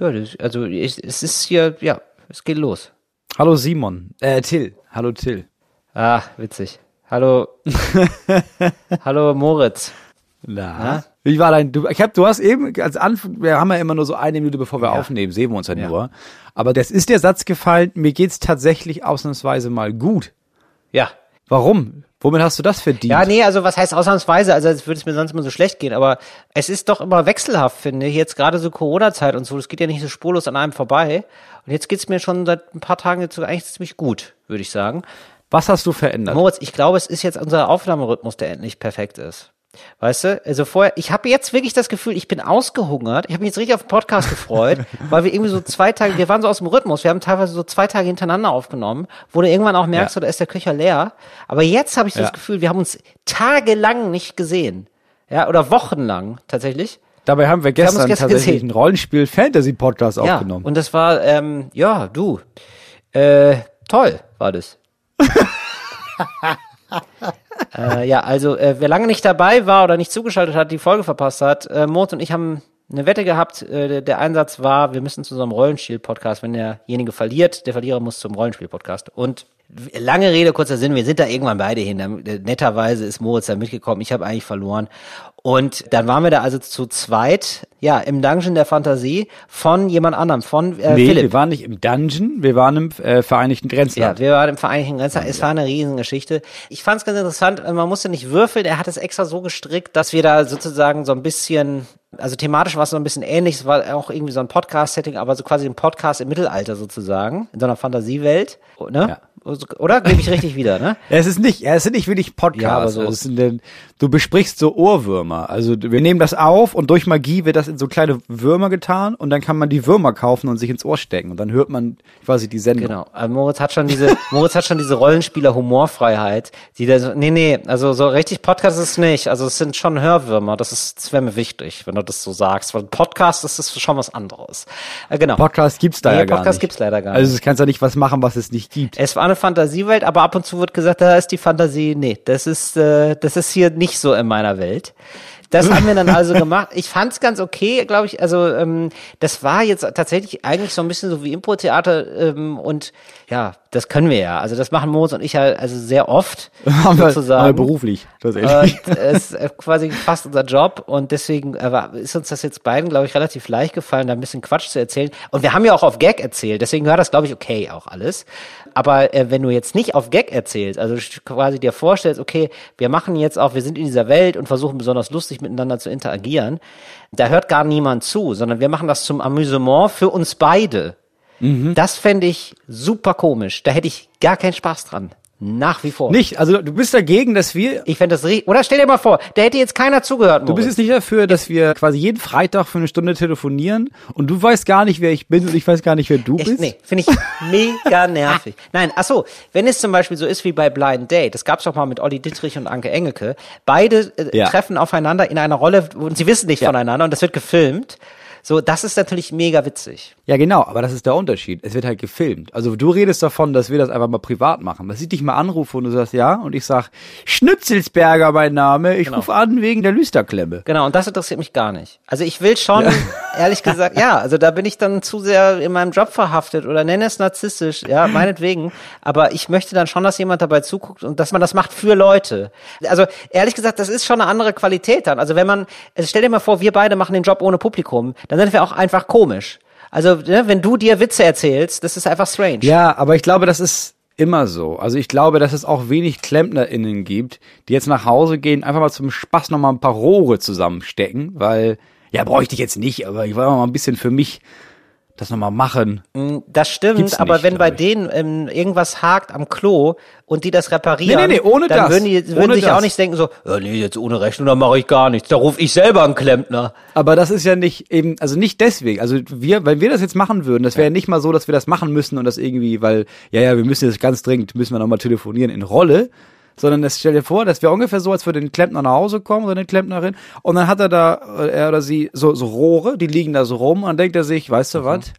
Ja, das, also ich, es ist hier, ja, es geht los. Hallo Simon. Äh, Till. Hallo Till. Ah, witzig. Hallo. Hallo Moritz. Na? Wie war dein, du, ich hab, du hast eben, als Anfang, wir haben ja immer nur so eine Minute, bevor wir Ja. aufnehmen, sehen wir uns ja, Ja. nur. Aber das ist der Satz gefallen, mir geht's tatsächlich ausnahmsweise mal gut. Ja. Warum? Womit hast du das verdient? Ja, nee, also was heißt ausnahmsweise? Also als würde es mir sonst immer so schlecht gehen, aber es ist doch immer wechselhaft, finde ich. Jetzt gerade so Corona-Zeit und so, das geht ja nicht so spurlos an einem vorbei. Und jetzt geht's mir schon seit ein paar Tagen jetzt so eigentlich ziemlich gut, würde ich sagen. Was hast du verändert? Moritz, ich glaube, es ist jetzt unser Aufnahmerhythmus, der endlich perfekt ist. Weißt du, also vorher, ich habe jetzt wirklich das Gefühl, ich bin ausgehungert. Ich habe mich jetzt richtig auf den Podcast gefreut, weil wir irgendwie so zwei Tage, wir waren so aus dem Rhythmus, wir haben teilweise so zwei Tage hintereinander aufgenommen, wo du irgendwann auch merkst, Ja. da ist der Köcher leer. Aber jetzt habe ich so Ja. das Gefühl, wir haben uns tagelang nicht gesehen. Ja, oder wochenlang tatsächlich. Dabei haben wir haben uns gestern gestern tatsächlich gesehen. einen Rollenspiel-Fantasy-Podcast Ja, aufgenommen. und das war, ähm, ja, du, äh, toll war das. äh, ja, also äh, wer lange nicht dabei war oder nicht zugeschaltet hat, die Folge verpasst hat, äh, Mort und ich haben eine Wette gehabt. Äh, der, Einsatz war, wir müssen zu unserem Rollenspiel-Podcast, wenn derjenige verliert, der Verlierer muss zum Rollenspiel-Podcast. Und lange Rede, kurzer Sinn, wir sind da irgendwann beide hin. Äh, Netterweise ist Moritz da mitgekommen, ich habe eigentlich verloren. Und dann waren wir da also zu zweit, ja, im Dungeon der Fantasie von jemand anderem, von äh, nee, Philipp. wir waren nicht im Dungeon, wir waren im äh, Vereinigten Ja, Grenzland. wir waren im Vereinigten Grenzland. Es war eine Riesengeschichte. Ich fand es ganz interessant. Man musste nicht würfeln. Er hat es extra so gestrickt, dass wir da sozusagen so ein bisschen, also thematisch war es so ein bisschen ähnlich. Es war auch irgendwie so ein Podcast-Setting, aber so quasi ein Podcast im Mittelalter sozusagen, in so einer Fantasiewelt. Ne? Ja. Oder? Gebe ich richtig wieder, ne? Ja, es ist nicht, ja, es sind nicht wirklich Podcasts. Ja, aber so- Also es sind, du besprichst so Ohrwürmer. Also wir nehmen das auf und durch Magie wird das in so kleine Würmer getan und dann kann man die Würmer kaufen und sich ins Ohr stecken und dann hört man quasi die Sendung. Genau. Also Moritz hat schon diese, Moritz hat schon diese Rollenspieler-Humorfreiheit, die da so, nee, nee, also so richtig Podcast ist es nicht. Also es sind schon Hörwürmer. Das ist, das wäre mir wichtig, wenn du das so sagst. Weil Podcast ist das schon was anderes. Äh, genau. Podcast gibt's da Nee, ja gar Podcast nicht. gibt's leider gar Also nicht. du kannst ja nicht was machen, was es nicht gibt. Es war eine Fantasiewelt, aber ab und zu wird gesagt, da ist die Fantasie, nee, das ist, äh, das ist hier nicht so in meiner Welt. Das haben wir dann also gemacht. Ich fand's ganz okay, glaube ich. Also ähm, das war jetzt tatsächlich eigentlich so ein bisschen so wie Impro-Theater ähm, und ja, das können wir ja. Also das machen Moritz und ich ja also sehr oft sozusagen. wir beruflich. tatsächlich. Und es ist äh, quasi fast unser Job und deswegen äh, ist uns das jetzt beiden, glaube ich, relativ leicht gefallen, da ein bisschen Quatsch zu erzählen. Und wir haben ja auch auf Gag erzählt, deswegen war das, glaube ich, okay auch alles. Aber äh, wenn du jetzt nicht auf Gag erzählst, also quasi dir vorstellst, okay, wir machen jetzt auch, wir sind in dieser Welt und versuchen besonders lustig miteinander zu interagieren, da hört gar niemand zu, sondern wir machen das zum Amüsement für uns beide. Das fände ich super komisch. Da hätte ich gar keinen Spaß dran. Nach wie vor. nicht, also du bist dagegen, dass wir Ich fände das richtig. Oder stell dir mal vor, da hätte jetzt keiner zugehört. Du bist jetzt nicht dafür, dass wir quasi jeden Freitag für eine Stunde telefonieren und du weißt gar nicht, wer ich bin und ich weiß gar nicht, wer du Echt? bist. Nee, finde ich mega nervig. Nein, ach so, wenn es zum Beispiel so ist wie bei Blind Date, das gab's doch mal mit Olli Dittrich und Anke Engelke, beide äh, Ja. treffen aufeinander in einer Rolle und sie wissen nicht voneinander und das wird gefilmt. So, das ist natürlich mega witzig. Ja, genau, aber das ist der Unterschied. Es wird halt gefilmt. Also du redest davon, dass wir das einfach mal privat machen. Dass ich dich mal anrufe und du sagst ja und ich sag Schnitzelsberger mein Name, ich rufe an wegen der Lüsterklemme. Genau, und das interessiert mich gar nicht. Also ich will schon, ehrlich gesagt, ja, also da bin ich dann zu sehr in meinem Job verhaftet oder nenne es narzisstisch, ja, meinetwegen. Aber ich möchte dann schon, dass jemand dabei zuguckt und dass man das macht für Leute. Also ehrlich gesagt, das ist schon eine andere Qualität dann. Also wenn man, also stell dir mal vor, wir beide machen den Job ohne Publikum, dann sind wir auch einfach komisch. Also ne, wenn du dir Witze erzählst, das ist einfach strange. Ja, aber ich glaube, das ist immer so. Also ich glaube, dass es auch wenig KlempnerInnen gibt, die jetzt nach Hause gehen, einfach mal zum Spaß nochmal ein paar Rohre zusammenstecken, weil, ja, bräuchte ich jetzt nicht, aber ich wollte mal ein bisschen für mich das nochmal machen. Das stimmt, Gibt's aber nicht, wenn bei denen ähm, irgendwas hakt am Klo und die das reparieren, Nee, nee, nee, ohne dann das. würden die würden Ohne sich das. auch nicht denken so, ja, nee, jetzt ohne Rechnung, dann mache ich gar nichts. Da rufe ich selber einen Klempner. Aber das ist ja nicht eben, also nicht deswegen. Also wir, wenn wir das jetzt machen würden, das wäre ja. nicht mal so, dass wir das machen müssen und das irgendwie, weil, ja, ja, wir müssen jetzt ganz dringend, müssen wir nochmal telefonieren in Rolle, sondern das stell dir vor, das wäre ungefähr so, als würde ein Klempner nach Hause kommen oder eine Klempnerin und dann hat er da, äh, er oder sie, so, so Rohre, die liegen da so rum und dann denkt er sich, weißt du was?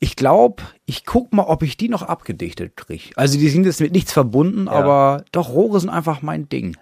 Ich glaube, ich guck mal, ob ich die noch abgedichtet kriege. Also die sind jetzt mit nichts verbunden, aber doch, Rohre sind einfach mein Ding.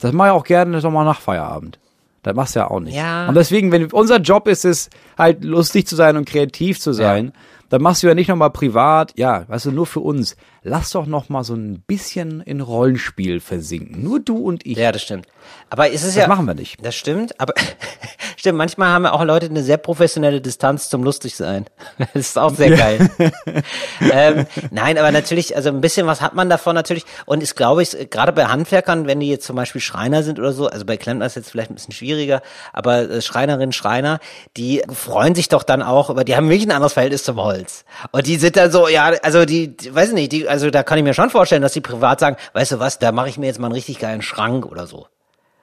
Das mache ich auch gerne nochmal nach Feierabend. Das machst du ja auch nicht. Ja. Und deswegen, wenn unser Job ist es, halt lustig zu sein und kreativ zu sein, dann machst du ja nicht nochmal privat, ja, weißt du, nur für uns. Lass doch noch mal so ein bisschen in Rollenspiel versinken. Nur du und ich. Ja, das stimmt. Aber ist es das ja. machen wir nicht. Das stimmt, aber stimmt, manchmal haben auch Leute eine sehr professionelle Distanz zum lustig sein. Das ist auch sehr geil. ähm, nein, aber natürlich, also ein bisschen was hat man davon natürlich. Und ich glaube, ich, gerade bei Handwerkern, wenn die jetzt zum Beispiel Schreiner sind oder so, also bei Klempner ist jetzt vielleicht ein bisschen schwieriger, aber äh, Schreinerinnen, Schreiner, die freuen sich doch dann auch, aber die haben wirklich ein anderes Verhältnis zum Holz. Und die sind dann so, ja, also die, die weiß ich nicht, die, also da kann ich mir schon vorstellen, dass die privat sagen, weißt du was, da mache ich mir jetzt mal einen richtig geilen Schrank oder so.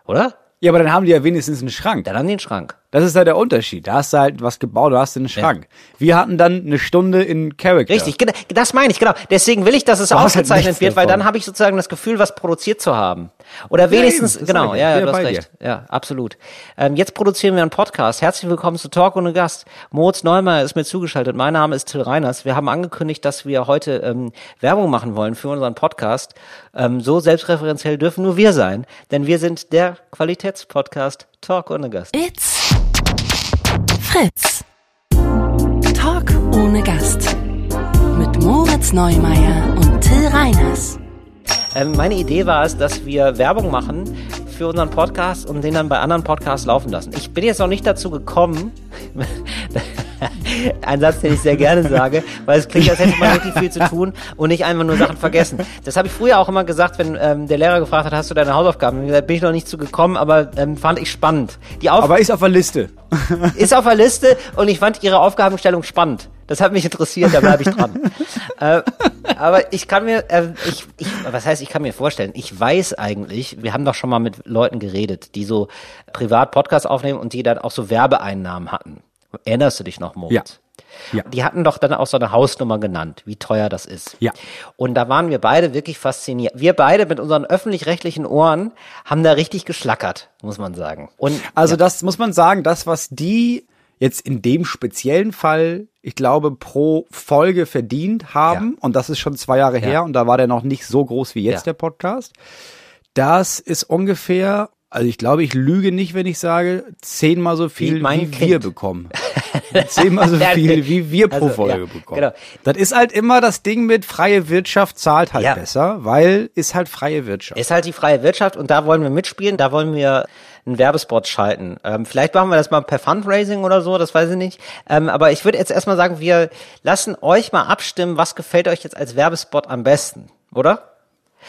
Oder? Ja, aber dann haben die ja wenigstens einen Schrank. Dann an den Schrank. Das ist halt der Unterschied. Da hast du halt was gebaut, da hast du einen Schrank. Wir hatten dann eine Stunde in Character. Richtig, das meine ich, genau. Deswegen will ich, dass es Du halt ausgezeichnet nichts wird, weil davon. dann habe ich sozusagen das Gefühl, was produziert zu haben. Oder wenigstens, genau, sag ich. ja, ja, du hast recht. Ja, absolut. Ähm, jetzt produzieren wir einen Podcast. Herzlich willkommen zu Talk ohne Gast. Moritz Neumeier ist mir zugeschaltet. Mein Name ist Till Reiners. Wir haben angekündigt, dass wir heute ähm, Werbung machen wollen für unseren Podcast. Ähm, so selbstreferenziell dürfen nur wir sein, denn wir sind der Qualitätspodcast Talk ohne Gast. It's Fritz. Talk ohne Gast. Mit Moritz Neumeier und Till Reiners. Ähm, meine Idee war es, dass wir Werbung machen für unseren Podcast und den dann bei anderen Podcasts laufen lassen. Ich bin jetzt noch nicht dazu gekommen, ein Satz, den ich sehr gerne sage, weil es klingt, als hätte man richtig viel zu tun und nicht einfach nur Sachen vergessen. Das habe ich früher auch immer gesagt, wenn ähm, der Lehrer gefragt hat, hast du deine Hausaufgaben? Da bin ich noch nicht zu gekommen, aber ähm, fand ich spannend. Die Auf Aber ist auf der Liste. ist auf der Liste und ich fand ihre Aufgabenstellung spannend. Das hat mich interessiert, da bleibe ich dran. äh, aber ich kann mir, äh, ich, ich, was heißt, ich kann mir vorstellen, ich weiß eigentlich, wir haben doch schon mal mit Leuten geredet, die so privat Podcasts aufnehmen und die dann auch so Werbeeinnahmen hatten. Erinnerst du dich noch, Moritz? Ja. Die hatten doch dann auch so eine Hausnummer genannt, wie teuer das ist. Ja. Und da waren wir beide wirklich fasziniert. Wir beide mit unseren öffentlich-rechtlichen Ohren haben da richtig geschlackert, muss man sagen. Und Also das muss man sagen, das, was die jetzt in dem speziellen Fall, ich glaube, pro Folge verdient haben, und das ist schon zwei Jahre her, und da war der noch nicht so groß wie jetzt Ja. der Podcast, das ist ungefähr, also ich glaube, ich lüge nicht, wenn ich sage, zehnmal so viel, Wie wie, wir bekommen. zehnmal so Ja, viel, wie wir pro also, Folge ja, bekommen. genau. Das ist halt immer das Ding mit freie Wirtschaft zahlt halt Ja. besser, weil ist halt freie Wirtschaft. Ist halt die freie Wirtschaft und da wollen wir mitspielen, da wollen wir einen Werbespot schalten. Ähm, vielleicht machen wir das mal per Fundraising oder so, das weiß ich nicht. Ähm, aber ich würde jetzt erstmal sagen, wir lassen euch mal abstimmen, was gefällt euch jetzt als Werbespot am besten, oder?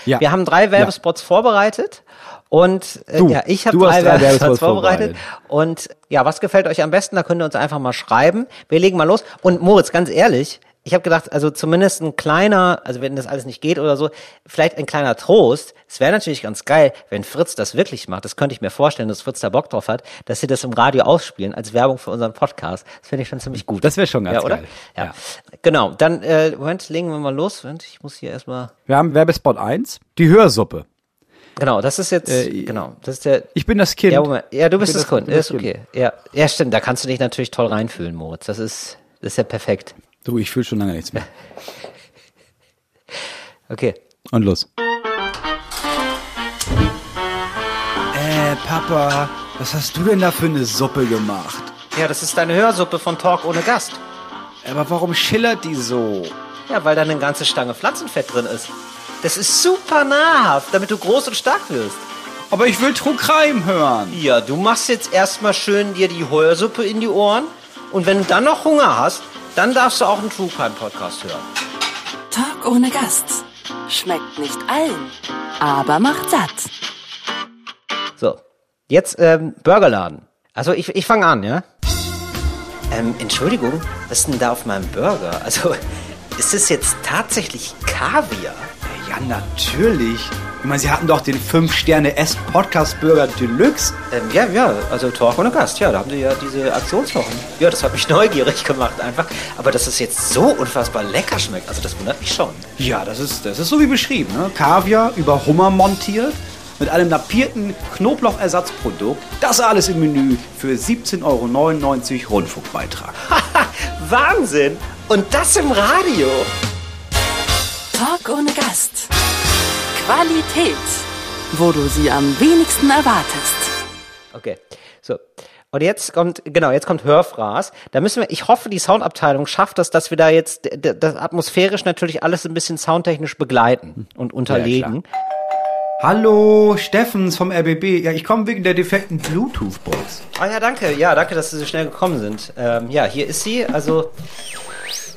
Ja. Wir haben drei Werbespots vorbereitet und äh, Du, ja, ich habe drei, drei Werbespots Werbespots vorbereitet. Und ja, was gefällt euch am besten? Da könnt ihr uns einfach mal schreiben. Wir legen mal los. Und Moritz, ganz ehrlich, ich habe gedacht, also zumindest ein kleiner, also wenn das alles nicht geht oder so, vielleicht ein kleiner Trost. Es wäre natürlich ganz geil, wenn Fritz das wirklich macht. Das könnte ich mir vorstellen, dass Fritz da Bock drauf hat, dass sie das im Radio ausspielen als Werbung für unseren Podcast. Das finde ich schon ziemlich gut. Das wäre schon ganz ja, oder? geil. Ja. Ja. Genau. Dann äh, Moment, legen wir mal los. Moment, ich muss hier erstmal. Wir haben Werbespot 1, die Hörsuppe. Genau, das ist jetzt Äh, genau, das ist der Ich bin das Kind. Ja, Moment. ja, du bist bin das Kind. bin Ist das okay. Ja, ja, stimmt. Da kannst du dich natürlich toll reinfühlen, Moritz. Das ist, das ist ja perfekt. Du, ich fühle schon lange nichts mehr. Okay. Und los. Äh, Papa, was hast du denn da für eine Suppe gemacht? Ja, das ist deine Hörsuppe von Talk ohne Gast. Aber warum schillert die so? Ja, weil da eine ganze Stange Pflanzenfett drin ist. Das ist super nahrhaft, damit du groß und stark wirst. Aber ich will True Crime hören. Ja, du machst jetzt erstmal schön dir die Hörsuppe in die Ohren und wenn du dann noch Hunger hast, dann darfst du auch einen True Crime Podcast hören. Talk ohne Gast. Schmeckt nicht allen, aber macht satt. So, jetzt ähm, Burgerladen. Also ich, ich fange an, ja? Ähm, Entschuldigung, was ist denn da auf meinem Burger? Also, ist es jetzt tatsächlich Kaviar? Ja, natürlich. Ich meine, Sie hatten doch den 5-Sterne-S-Podcast-Burger Deluxe. Ähm, ja, ja, also Talk ohne Gast, ja, da haben sie ja diese Aktionswochen. Ja, das hat mich neugierig gemacht einfach. Aber dass es jetzt so unfassbar lecker schmeckt, also das wundert mich schon. Ja, das ist, das ist so wie beschrieben. Ne? Kaviar über Hummer montiert mit einem napierten Knoblauchersatzprodukt. Das alles im Menü für 17,99 Euro Rundfunkbeitrag. Wahnsinn! Und das im Radio! Talk ohne Gast. Qualität, wo du sie am wenigsten erwartest. Okay, Und jetzt kommt, genau, jetzt kommt Hörfraß. Da müssen wir, ich hoffe, die Soundabteilung schafft das, dass wir da jetzt das atmosphärisch natürlich alles ein bisschen soundtechnisch begleiten und unterlegen. Hallo, Steffens vom RBB. Ja, ich komme wegen der defekten Bluetooth-Box. Ah ja, danke. Ja, danke, dass Sie so schnell gekommen sind. Ähm, ja, hier ist sie. Also,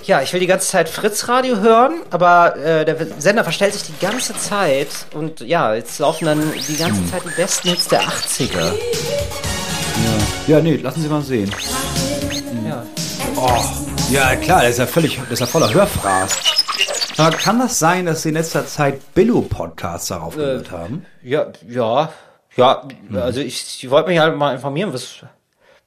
ja, ich will die ganze Zeit Fritz-Radio hören, aber äh, der Sender verstellt sich die ganze Zeit. Und ja, jetzt laufen dann die ganze Zeit die besten Hits der 80er. Ja, nee, lassen Sie mal sehen. Ja. Oh, ja, klar, der ist ja völlig, der ist ja voller Hörfraß. Aber kann das sein, dass Sie in letzter Zeit Billo-Podcasts darauf gehört haben? Ja, ja, ja, also ich, ich wollte mich halt mal informieren, was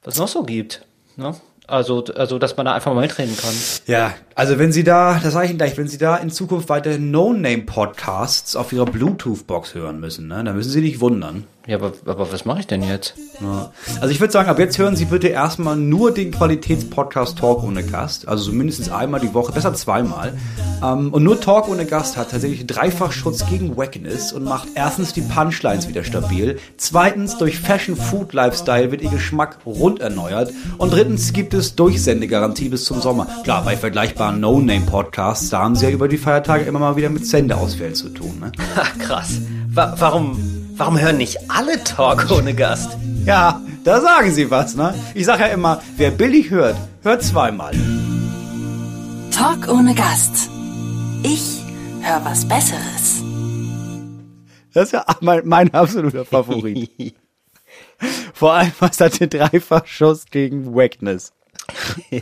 was noch so gibt. Ne? Also, also, dass man da einfach mal mitreden kann. Ja, also wenn Sie da, das sage ich Ihnen gleich, wenn Sie da in Zukunft weiter No-Name-Podcasts auf Ihrer Bluetooth-Box hören müssen, ne, dann müssen Sie nicht wundern. Ja, aber, aber was mache ich denn jetzt? Ja. Also ich würde sagen, ab jetzt hören Sie bitte erstmal nur den Qualitätspodcast Talk ohne Gast. Also so mindestens einmal die Woche, besser zweimal. Ähm, und nur Talk ohne Gast hat tatsächlich einen Dreifachschutz gegen Wackness und macht erstens die Punchlines wieder stabil. Zweitens, durch Fashion Food Lifestyle wird Ihr Geschmack rund erneuert. Und drittens gibt es Durchsendegarantie bis zum Sommer. Klar, bei vergleichbaren No-Name-Podcasts, da haben Sie ja über die Feiertage immer mal wieder mit Sendeausfällen zu tun. Ne? Ach, krass. Wa warum, warum hören nicht alle Talk ohne Gast? Ja, da sagen Sie was, ne? Ich sage ja immer, wer billig hört, hört zweimal. Talk ohne Gast. Ich höre was Besseres. Das ist ja mein, mein absoluter Favorit. Vor allem, was hat den Dreifachschuss gegen Wackness?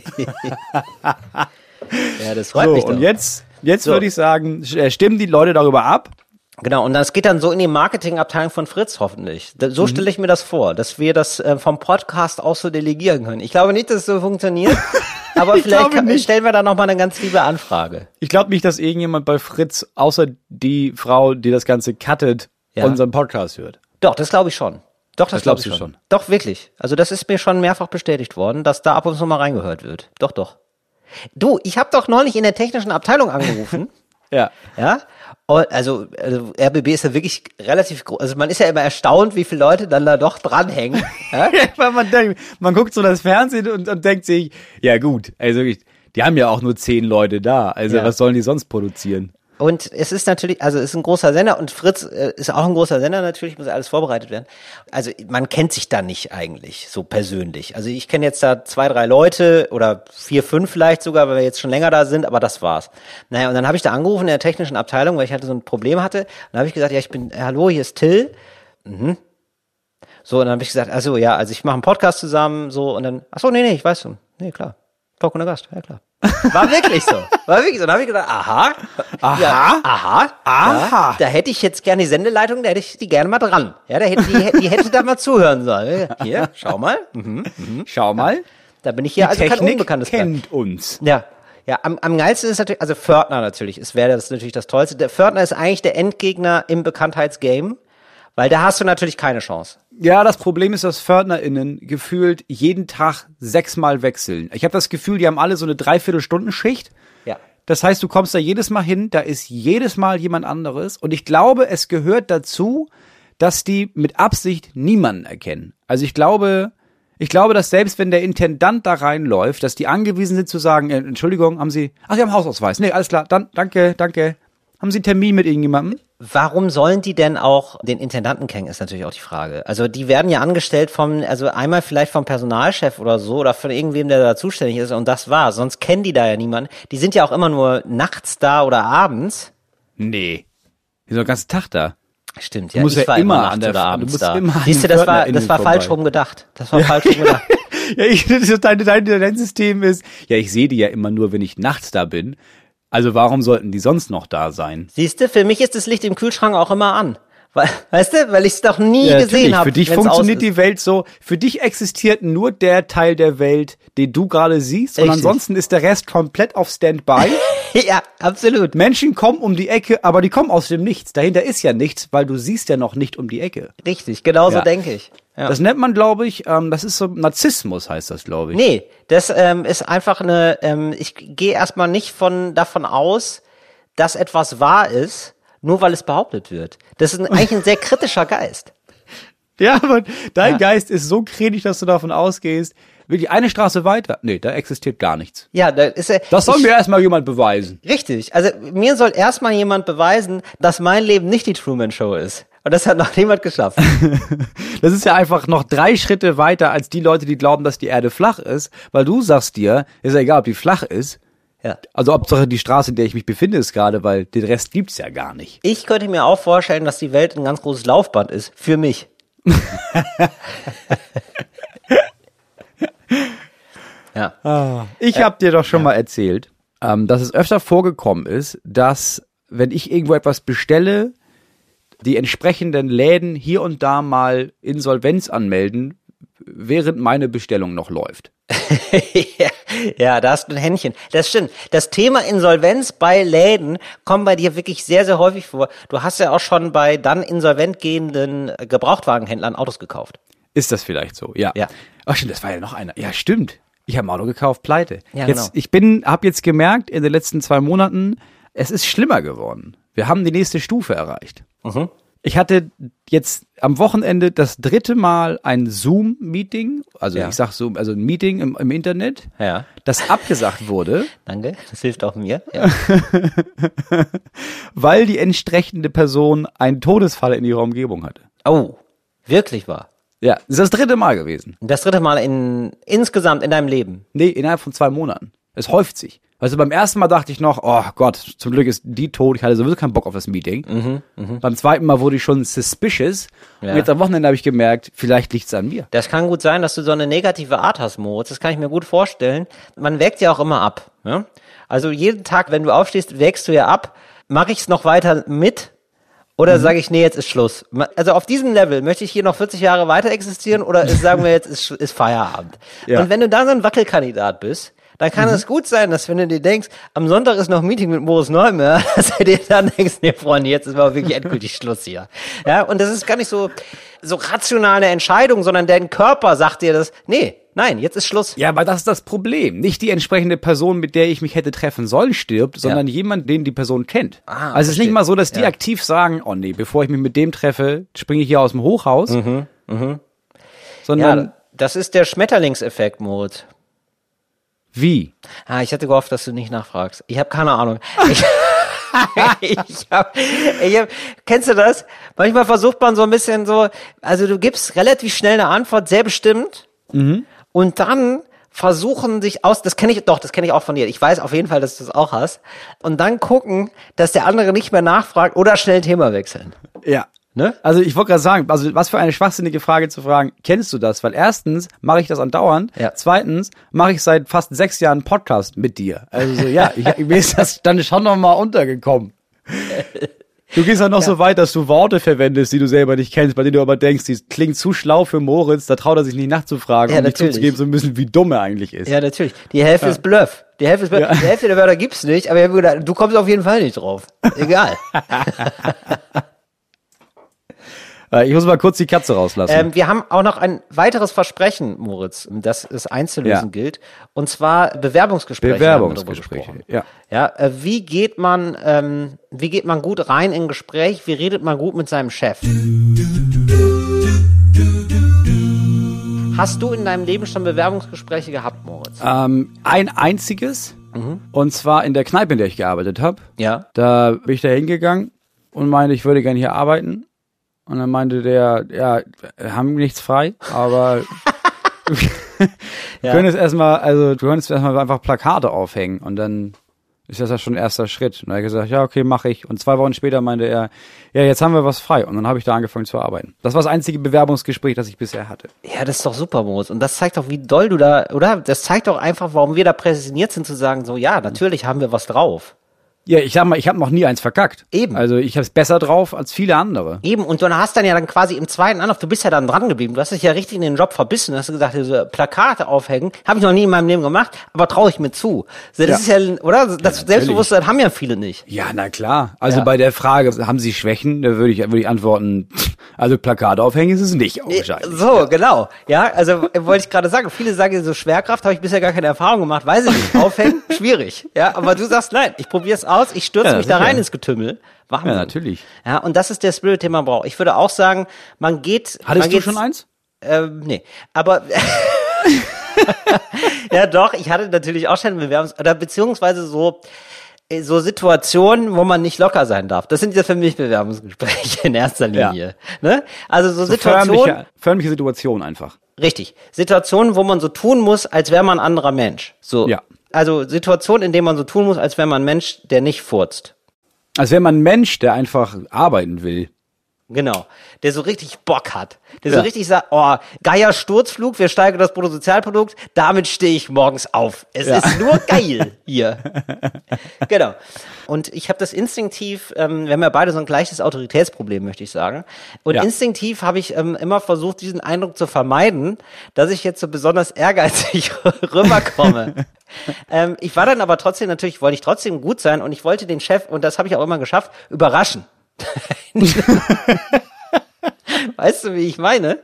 Ja, das freut So, mich doch. und jetzt, jetzt So. würde ich sagen, äh, stimmen die Leute darüber ab? Genau, und das geht dann so in die Marketingabteilung von Fritz hoffentlich. Da- Mhm. So stelle ich mir das vor, dass wir das äh, vom Podcast aus so delegieren können. Ich glaube nicht, dass es so funktioniert, aber Ich vielleicht kann, stellen wir da nochmal eine ganz liebe Anfrage. Ich glaube nicht, dass irgendjemand bei Fritz, außer die Frau, die das Ganze cuttet, Ja. unseren Podcast hört. Doch, das glaube ich schon. Doch, das, Das glaube ich glaubst schon. schon? Doch, wirklich. Also das ist mir schon mehrfach bestätigt worden, dass da ab und zu mal reingehört wird. Doch, doch. Du, ich habe doch neulich in der technischen Abteilung angerufen. Ja. Ja, also, also RBB ist ja wirklich relativ groß. Also man ist ja immer erstaunt, wie viele Leute dann da doch dranhängen. Ja? Weil man denkt, man guckt so das Fernsehen und, und denkt sich, ja gut, also ich, die haben ja auch nur zehn Leute da. Also Ja. was sollen die sonst produzieren? Und es ist natürlich, also es ist ein großer Sender und Fritz äh, ist auch ein großer Sender natürlich, muss alles vorbereitet werden. Also man kennt sich da nicht eigentlich so persönlich. Also ich kenne jetzt da zwei, drei Leute oder vier, fünf vielleicht sogar, weil wir jetzt schon länger da sind, aber das war's. Naja, und dann habe ich da angerufen in der technischen Abteilung, weil ich halt so ein Problem hatte. Und dann habe ich gesagt, ja, ich bin, hallo, hier ist Till. Mhm. So, und dann habe ich gesagt, also ja, also ich mache einen Podcast zusammen, so, und dann, ach so, nee, nee, ich weiß schon. Nee, klar. Talk ohne Gast, ja klar. War wirklich so. War wirklich so. Und dann habe ich gedacht, aha. Aha. Ja, aha. Aha. Ja, da hätte ich jetzt gerne die Sendeleitung, da hätte ich die gerne mal dran. Ja, da hätte die, die hätte da mal zuhören sollen. Hier, schau mal. Mhm. Schau mal, Da bin ich hier also kein unbekanntes Blatt. kennt uns. Ja. Ja, am, am geilsten ist natürlich, also Fördner natürlich, es wäre das natürlich das Tollste. Der Fördner ist eigentlich der Endgegner im Bekanntheitsgame, weil da hast du natürlich keine Chance. Ja, das Problem ist, dass FördnerInnen gefühlt jeden Tag sechsmal wechseln. Ich habe das Gefühl, die haben alle so eine Dreiviertelstunde-Schicht. Ja. Das heißt, du kommst da jedes Mal hin, da ist jedes Mal jemand anderes. Und ich glaube, es gehört dazu, dass die mit Absicht niemanden erkennen. Also ich glaube, ich glaube, dass selbst wenn der Intendant da reinläuft, dass die angewiesen sind zu sagen, äh, Entschuldigung, haben Sie, ach, Sie haben Hausausweis. Nee, alles klar, dann, danke, danke. Haben Sie einen Termin mit irgendjemandem? Warum sollen die denn auch den Intendanten kennen, ist natürlich auch die Frage. Also die werden ja angestellt vom, also einmal vielleicht vom Personalchef oder so oder von irgendwem, der da zuständig ist und das war. Sonst kennen die da ja niemanden. Die sind ja auch immer nur nachts da oder abends. Nee. Die sind den ganzen Tag da. Stimmt, Du ja. musst ich ja war immer nachts an der- oder du abends musst da. immer Siehst du, das war, das war falsch rum gedacht. Das war falsch rum gedacht. Ja, ich, das ist dein, dein, dein System ist, ja, ich sehe die ja immer nur, wenn ich nachts da bin. Also warum sollten die sonst noch da sein? Siehst du, für mich ist das Licht im Kühlschrank auch immer an. Weil, weißt du, weil ich es doch nie Ja, gesehen habe. Für dich funktioniert die Welt so. Für dich existiert nur der Teil der Welt, den du gerade siehst. Und Richtig. ansonsten ist der Rest komplett auf Standby. ja, absolut. Menschen kommen um die Ecke, aber die kommen aus dem Nichts. Dahinter ist ja nichts, weil du siehst ja noch nicht um die Ecke. Richtig, genau so Ja. denke ich. Ja. Das nennt man, glaube ich, ähm, das ist so Narzissmus, heißt das, glaube ich. Nee, das ähm, ist einfach eine, ähm, ich gehe erstmal nicht von davon aus, dass etwas wahr ist, nur weil es behauptet wird. Das ist ein, eigentlich ein sehr kritischer Geist. Ja, aber dein Ja. Geist ist so kritisch, dass du davon ausgehst, wirklich eine Straße weiter. Nee, da existiert gar nichts. Ja, da ist er. Das soll ich- mir erstmal jemand beweisen. Richtig. Also mir soll erstmal jemand beweisen, dass mein Leben nicht die Truman Show ist. Und das hat noch niemand geschafft. Das ist ja einfach noch drei Schritte weiter als die Leute, die glauben, dass die Erde flach ist, weil du sagst dir, ist ja egal, ob die flach ist. ja. Also Hauptsache die Straße, in der ich mich befinde, ist gerade, weil den Rest gibt's ja gar nicht. Ich könnte mir auch vorstellen, dass die Welt ein ganz großes Laufband ist. Für mich. ja. Ich habe dir doch schon mal erzählt, ähm, dass es öfter vorgekommen ist, dass wenn ich irgendwo etwas bestelle, die entsprechenden Läden hier und da mal Insolvenz anmelden, während meine Bestellung noch läuft. ja, ja, da hast du ein Händchen. Das stimmt. Das Thema Insolvenz bei Läden kommt bei dir wirklich sehr, sehr häufig vor. Du hast ja auch schon bei dann insolvent gehenden Gebrauchtwagenhändlern Autos gekauft. Ist das vielleicht so? Ja. Ja. Ach stimmt, das war ja noch einer. Ja, stimmt. Ich habe ein Auto gekauft, pleite. Ja, jetzt, genau. Ich bin, habe jetzt gemerkt in den letzten zwei Monaten, es ist schlimmer geworden. Wir haben die nächste Stufe erreicht. Mhm. Ich hatte jetzt am Wochenende das dritte Mal ein Zoom-Meeting, also Ja. ich sag so, also ein Meeting im, im Internet, Ja. das abgesagt wurde, Danke. Das hilft auch mir. Ja. weil die entsprechende Person einen Todesfall in ihrer Umgebung hatte. Oh, wirklich wahr. Ja, das ist das dritte Mal gewesen. Das dritte Mal in insgesamt in deinem Leben. Nee, innerhalb von zwei Monaten. Es häuft sich. Also beim ersten Mal dachte ich noch, oh Gott, zum Glück ist die tot, ich hatte sowieso keinen Bock auf das Meeting. Beim zweiten Mal wurde ich schon suspicious. Ja. Und jetzt am Wochenende habe ich gemerkt, vielleicht liegt's an mir. Das kann gut sein, dass du so eine negative Art hast, Moritz. Das kann ich mir gut vorstellen. Man wägt ja auch immer ab. Ja? Also jeden Tag, wenn du aufstehst, wägst du ja ab. Mache ich es noch weiter mit? Oder sage ich, nee, jetzt ist Schluss. Also auf diesem Level möchte ich hier noch 40 Jahre weiter existieren oder ist- sagen wir jetzt ist, ist Feierabend. Ja. Und wenn du da so ein Wackelkandidat bist, dann kann es gut sein, dass wenn du dir denkst, am Sonntag ist noch ein Meeting mit Moritz Neumeier, dass du dir dann denkst, nee, Freunde, jetzt ist aber wirklich endgültig Schluss hier. Ja, und das ist gar nicht so, so rational eine Entscheidung, sondern dein Körper sagt dir das, nee, nein, jetzt ist Schluss. Ja, aber das ist das Problem. Nicht die entsprechende Person, mit der ich mich hätte treffen sollen, stirbt, sondern jemand, den die Person kennt. Ah, also es ist nicht mal so, dass die Ja. aktiv sagen, oh nee, bevor ich mich mit dem treffe, springe ich hier aus dem Hochhaus. Mhm, Sondern Ja, das ist der Schmetterlingseffekt, Moritz. wie? Ah, ich hatte gehofft, dass du nicht nachfragst. Ich habe keine Ahnung. Ich, ich hab, ich hab, kennst du das? Manchmal versucht man so ein bisschen so, also du gibst relativ schnell eine Antwort, sehr bestimmt, und dann versuchen sich aus, das kenne ich doch, das kenne ich auch von dir. Ich weiß auf jeden Fall, dass du das auch hast. Und dann gucken, dass der andere nicht mehr nachfragt oder schnell Thema wechseln. Ja. Ne? Also ich wollte gerade sagen, also was für eine schwachsinnige Frage zu fragen, kennst du das? Weil erstens mache ich das andauernd, Ja. zweitens mache ich seit fast sechs Jahren einen Podcast mit dir. Also so, ja, ich, mir ist das dann schon noch mal untergekommen. Du gehst ja noch so weit, dass du Worte verwendest, die du selber nicht kennst, bei denen du aber denkst, die klingt zu schlau für Moritz, da traut er sich nicht nachzufragen, Ja, um nicht natürlich. zuzugeben, so ein bisschen, wie dumm er eigentlich ist. Ja, natürlich. Die Hälfte ist Bluff. Die Hälfte ist Bluff. Ja. Die Hälfte der Wörter gibt's nicht, aber ich hab mir gedacht, du kommst auf jeden Fall nicht drauf. Egal. Äh, ich muss mal kurz die Katze rauslassen. Ähm, wir haben auch noch ein weiteres Versprechen, Moritz, das es einzulösen Ja. gilt. Und zwar Bewerbungsgespräche. Bewerbungsgespräche, ja. Ja, äh, wie geht man, ähm, wie geht man gut rein in ein Gespräch? Wie redet man gut mit seinem Chef? Hast du in deinem Leben schon Bewerbungsgespräche gehabt, Moritz? Ähm, ein einziges, Mhm. und zwar in der Kneipe, in der ich gearbeitet habe. Ja. Da bin ich da hingegangen und meinte, ich würde gerne hier arbeiten. Und dann meinte der, ja, wir haben nichts frei, aber wir können jetzt erstmal, also du könntest erstmal einfach Plakate aufhängen und dann ist das ja schon ein erster Schritt. Und er hat gesagt, ja, okay, mache ich. Und zwei Wochen später meinte er, ja, jetzt haben wir was frei. Und dann habe ich da angefangen zu arbeiten. Das war das einzige Bewerbungsgespräch, das ich bisher hatte. Ja, das ist doch super, Moritz. Und das zeigt doch, wie doll du da, oder? Das zeigt doch einfach, warum wir da präsentiert sind, zu sagen, so, ja, natürlich haben wir was drauf. Ja, ich sag mal, ich habe noch nie eins verkackt. Eben. Also ich habe es besser drauf als viele andere. Eben, und du hast dann ja dann quasi im zweiten Anlauf, du bist ja dann dran geblieben, du hast dich ja richtig in den Job verbissen, du hast gesagt, diese Plakate aufhängen, habe ich noch nie in meinem Leben gemacht, aber traue ich mir zu. Das Ja. ist ja, oder? Das Selbstbewusstsein haben ja viele nicht. Ja, na klar. Also Ja. bei der Frage, haben Sie Schwächen, da würde ich, würde ich antworten, also Plakate aufhängen ist es nicht wahrscheinlich. So, genau. Ja, also äh, wollte ich gerade sagen, viele sagen so Schwerkraft, habe ich bisher gar keine Erfahrung gemacht, weiß ich nicht. Aufhängen, schwierig. Ja, aber du sagst, nein, ich probiere es aus. ich stürze Ja, mich da rein ins Getümmel. Wahnsinn. Ja, natürlich. Ja, und das ist der Spirit, den man braucht. Ich würde auch sagen, man geht. man Hattest du geht, schon eins? Ähm, nee, aber ja doch, ich hatte natürlich auch schon Bewerbungs- oder beziehungsweise so so Situationen, wo man nicht locker sein darf. Das sind ja für mich Bewerbungsgespräche in erster Ja. Linie. Ne? Also so, So Situationen, förmliche, förmliche Situation einfach. richtig, Situationen, wo man so tun muss, als wäre man ein anderer Mensch. So, Ja. also Situationen, in denen man so tun muss, als wäre man ein Mensch, der nicht furzt. Als wäre man ein Mensch, der einfach arbeiten will. Genau. Der so richtig Bock hat. Der so Ja. richtig sagt, oh, geiler Sturzflug, wir steigern das Bruttosozialprodukt, damit stehe ich morgens auf. Es Ja. ist nur geil hier. genau. Und ich habe das instinktiv, ähm, wir haben ja beide so ein gleiches Autoritätsproblem, möchte ich sagen. Und Ja. instinktiv habe ich ähm, immer versucht, diesen Eindruck zu vermeiden, dass ich jetzt so besonders ehrgeizig rüberkomme. ähm, ich war dann aber trotzdem natürlich, wollte ich trotzdem gut sein und ich wollte den Chef, und das habe ich auch immer geschafft, überraschen. Weißt du, wie ich meine?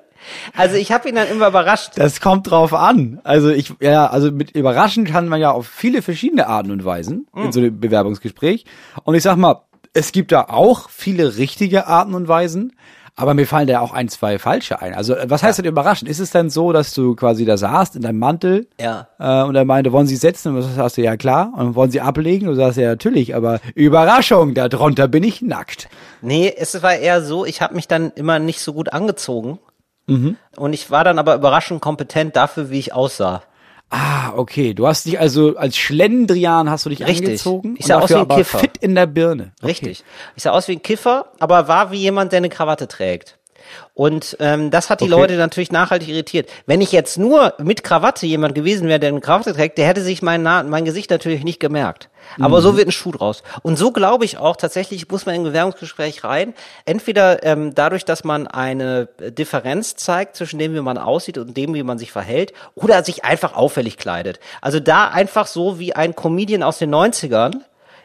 Also ich habe ihn dann immer überrascht. Das kommt drauf an. Also ich, ja, also mit überraschen kann man ja auf viele verschiedene Arten und Weisen Hm. in so einem Bewerbungsgespräch. Und ich sag mal, es gibt da auch viele richtige Arten und Weisen. Aber mir fallen da auch ein, zwei falsche ein. Also, was heißt denn überraschen? Ist es denn so, dass du quasi da saßt in deinem Mantel Ja. äh, und er meinte, wollen Sie setzen? Und du sagst du, ja klar. Und wollen Sie ablegen? Und du sagst ja natürlich, aber Überraschung, darunter bin ich nackt. Nee, es war eher so, ich habe mich dann immer nicht so gut angezogen. Mhm. Und ich war dann aber überraschend kompetent dafür, wie ich aussah. Ah, okay. Du hast dich also als Schlendrian hast du dich Richtig. angezogen. Ich sah aus wie ein Kiffer. fit in der Birne. Okay. Richtig. Ich sah aus wie ein Kiffer, aber war wie jemand, der eine Krawatte trägt. Und ähm, das hat die Okay. Leute natürlich nachhaltig irritiert. Wenn ich jetzt nur mit Krawatte jemand gewesen wäre, der eine Krawatte trägt, der hätte sich mein, Na mein Gesicht natürlich nicht gemerkt. Aber Mhm. so wird ein Schuh draus. Und so glaube ich auch, tatsächlich muss man in ein Bewerbungsgespräch rein. Entweder ähm, dadurch, dass man eine Differenz zeigt zwischen dem, wie man aussieht und dem, wie man sich verhält, oder sich einfach auffällig kleidet. Also da einfach so wie ein Comedian aus den 90ern,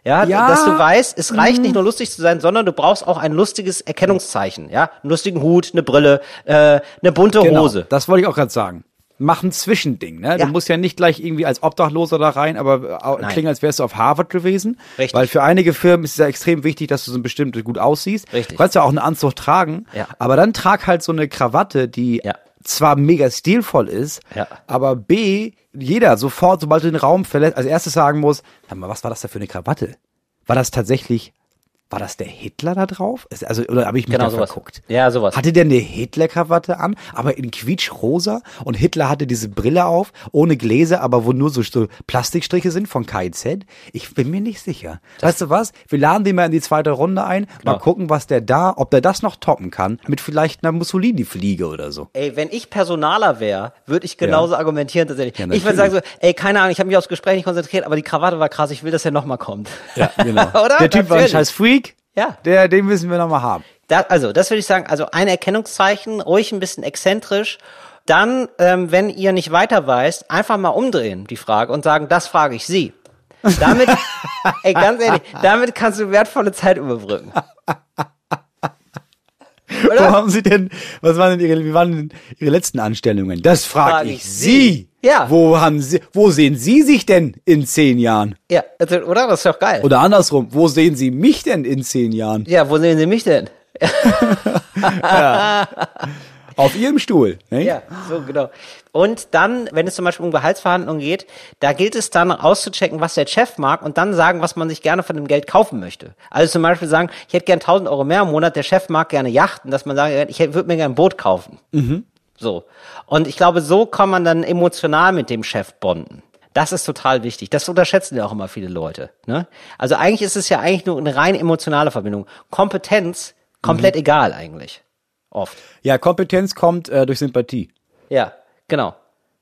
ja, Ja. dass du weißt, es reicht nicht nur lustig zu sein, sondern du brauchst auch ein lustiges Erkennungszeichen, ja, einen lustigen Hut, eine Brille, äh, eine bunte Genau, Hose. das wollte ich auch gerade sagen. Mach ein Zwischending, ne? Ja. Du musst ja nicht gleich irgendwie als Obdachloser da rein, aber Nein. klingen, als wärst du auf Harvard gewesen. Richtig. Weil für einige Firmen ist es ja extrem wichtig, dass du so ein bestimmtes gut aussiehst. Richtig. Du kannst ja auch einen Anzug tragen, Ja. aber dann trag halt so eine Krawatte, die Ja. Zwar mega stilvoll ist, Ja. aber B, jeder sofort, sobald du den Raum verlässt, als erstes sagen muss, mal, was war das da für eine Krawatte? War das tatsächlich, war das der Hitler da drauf? Also, oder habe ich mich Genau da sowas. verguckt? Ja, sowas. Hatte der eine Hitler-Krawatte an, aber in quietschrosa und Hitler hatte diese Brille auf, ohne Gläser, aber wo nur so, so Plastikstriche sind von KZ? Ich bin mir nicht sicher. weißt du was? Wir laden den mal in die zweite Runde ein, mal Genau. gucken, was der da, ob der das noch toppen kann, mit vielleicht einer Mussolini-Fliege oder so. Ey, wenn ich Personaler wäre, würde ich genauso argumentieren tatsächlich. Ja, ich würde sagen natürlich. so, ey, keine Ahnung, ich habe mich aufs Gespräch nicht konzentriert, aber die Krawatte war krass, ich will, dass er nochmal kommt. Ja, genau. Oder? Der Typ war ein Natürlich. scheiß Freak. Ja. Der, den müssen wir nochmal haben. Da, also, das würde ich sagen, also ein Erkennungszeichen, ruhig ein bisschen exzentrisch. Dann, ähm, wenn ihr nicht weiter weißt, einfach mal umdrehen, die Frage, und sagen, das frage ich Sie. Damit, ey, ganz ehrlich, damit kannst du wertvolle Zeit überbrücken. Wo Oder? haben Sie denn, was waren denn Ihre, wie waren denn Ihre letzten Anstellungen? Das frage Frag ich ich Sie. Ja. Wo haben Sie, wo sehen Sie sich denn in zehn Jahren? Ja, oder? Das ist doch geil. Oder andersrum, wo sehen Sie mich denn in zehn Jahren? Ja, wo sehen Sie mich denn? Auf Ihrem Stuhl. Ne? Ja, so genau. Und dann, wenn es zum Beispiel um Gehaltsverhandlungen geht, da gilt es dann auszuchecken, was der Chef mag und dann sagen, was man sich gerne von dem Geld kaufen möchte. Also zum Beispiel sagen, ich hätte gern 1000 Euro mehr im Monat, der Chef mag gerne Yachten, dass man sagt, ich würde mir gerne ein Boot kaufen. So. Und ich glaube, so kann man dann emotional mit dem Chef bonden. Das ist total wichtig. Das unterschätzen ja auch immer viele Leute. Ne? Also eigentlich ist es ja eigentlich nur eine rein emotionale Verbindung. Kompetenz, komplett egal eigentlich. Oft. Ja, Kompetenz kommt äh, durch Sympathie. Ja, genau.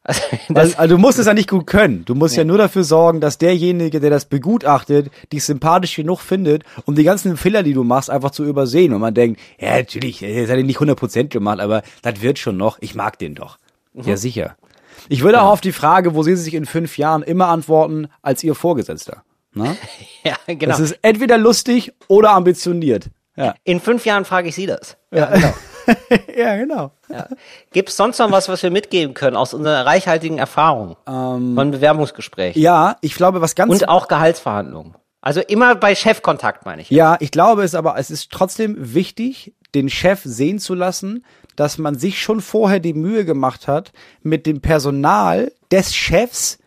Also, das, also du musst es ja nicht gut können. Du musst ja nur dafür sorgen, dass derjenige, der das begutachtet, dich sympathisch genug findet, um die ganzen Fehler, die du machst, einfach zu übersehen. Und man denkt, ja, natürlich, das hat er nicht 100% gemacht, aber das wird schon noch. Ich mag den doch. Ja, sicher. Ich würde auch auf die Frage, wo sehen Sie sich in fünf Jahren, immer antworten, als Ihr Vorgesetzter. Na? ja, genau. Das ist entweder lustig oder ambitioniert. Ja, In fünf Jahren frage ich Sie das. ja genau. ja, genau. Ja. Gibt es sonst noch was, was wir mitgeben können aus unserer reichhaltigen Erfahrung von Bewerbungsgesprächen Ja, ich glaube, was ganz und auch Gehaltsverhandlungen? Also immer bei Chefkontakt, meine ich. Ja, ich glaube es aber, es ist trotzdem wichtig, den Chef sehen zu lassen, dass man sich schon vorher die Mühe gemacht hat, mit dem Personal des Chefs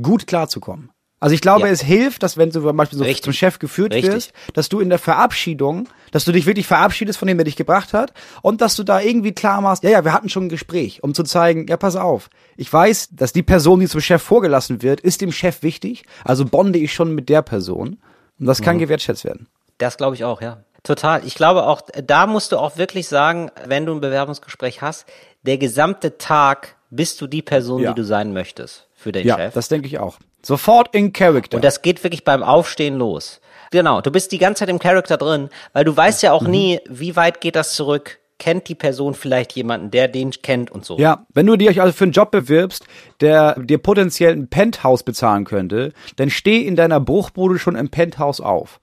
gut klarzukommen. Also ich glaube, Ja. es hilft, dass wenn du zum Beispiel so Richtig. zum Chef geführt Richtig. wirst, dass du in der Verabschiedung, dass du dich wirklich verabschiedest von dem, der dich gebracht hat und dass du da irgendwie klar machst, ja, ja, wir hatten schon ein Gespräch, um zu zeigen, ja, pass auf, ich weiß, dass die Person, die zum Chef vorgelassen wird, ist dem Chef wichtig, also bonde ich schon mit der Person und das Mhm. kann gewertschätzt werden. Das glaube ich auch, ja. Total. Ich glaube auch, da musst du auch wirklich sagen, wenn du ein Bewerbungsgespräch hast, der gesamte Tag bist du die Person, Ja. die du sein möchtest für den Ja, Chef. das denke ich auch. Sofort in Character. Und das geht wirklich beim Aufstehen los. Genau, du bist die ganze Zeit im Charakter drin, weil du weißt ja auch Mhm. nie, wie weit geht das zurück. Kennt die Person vielleicht jemanden, der den kennt und so. Ja, wenn du dich also für einen Job bewirbst, der dir potenziell ein Penthouse bezahlen könnte, dann steh in deiner Bruchbude schon im Penthouse auf.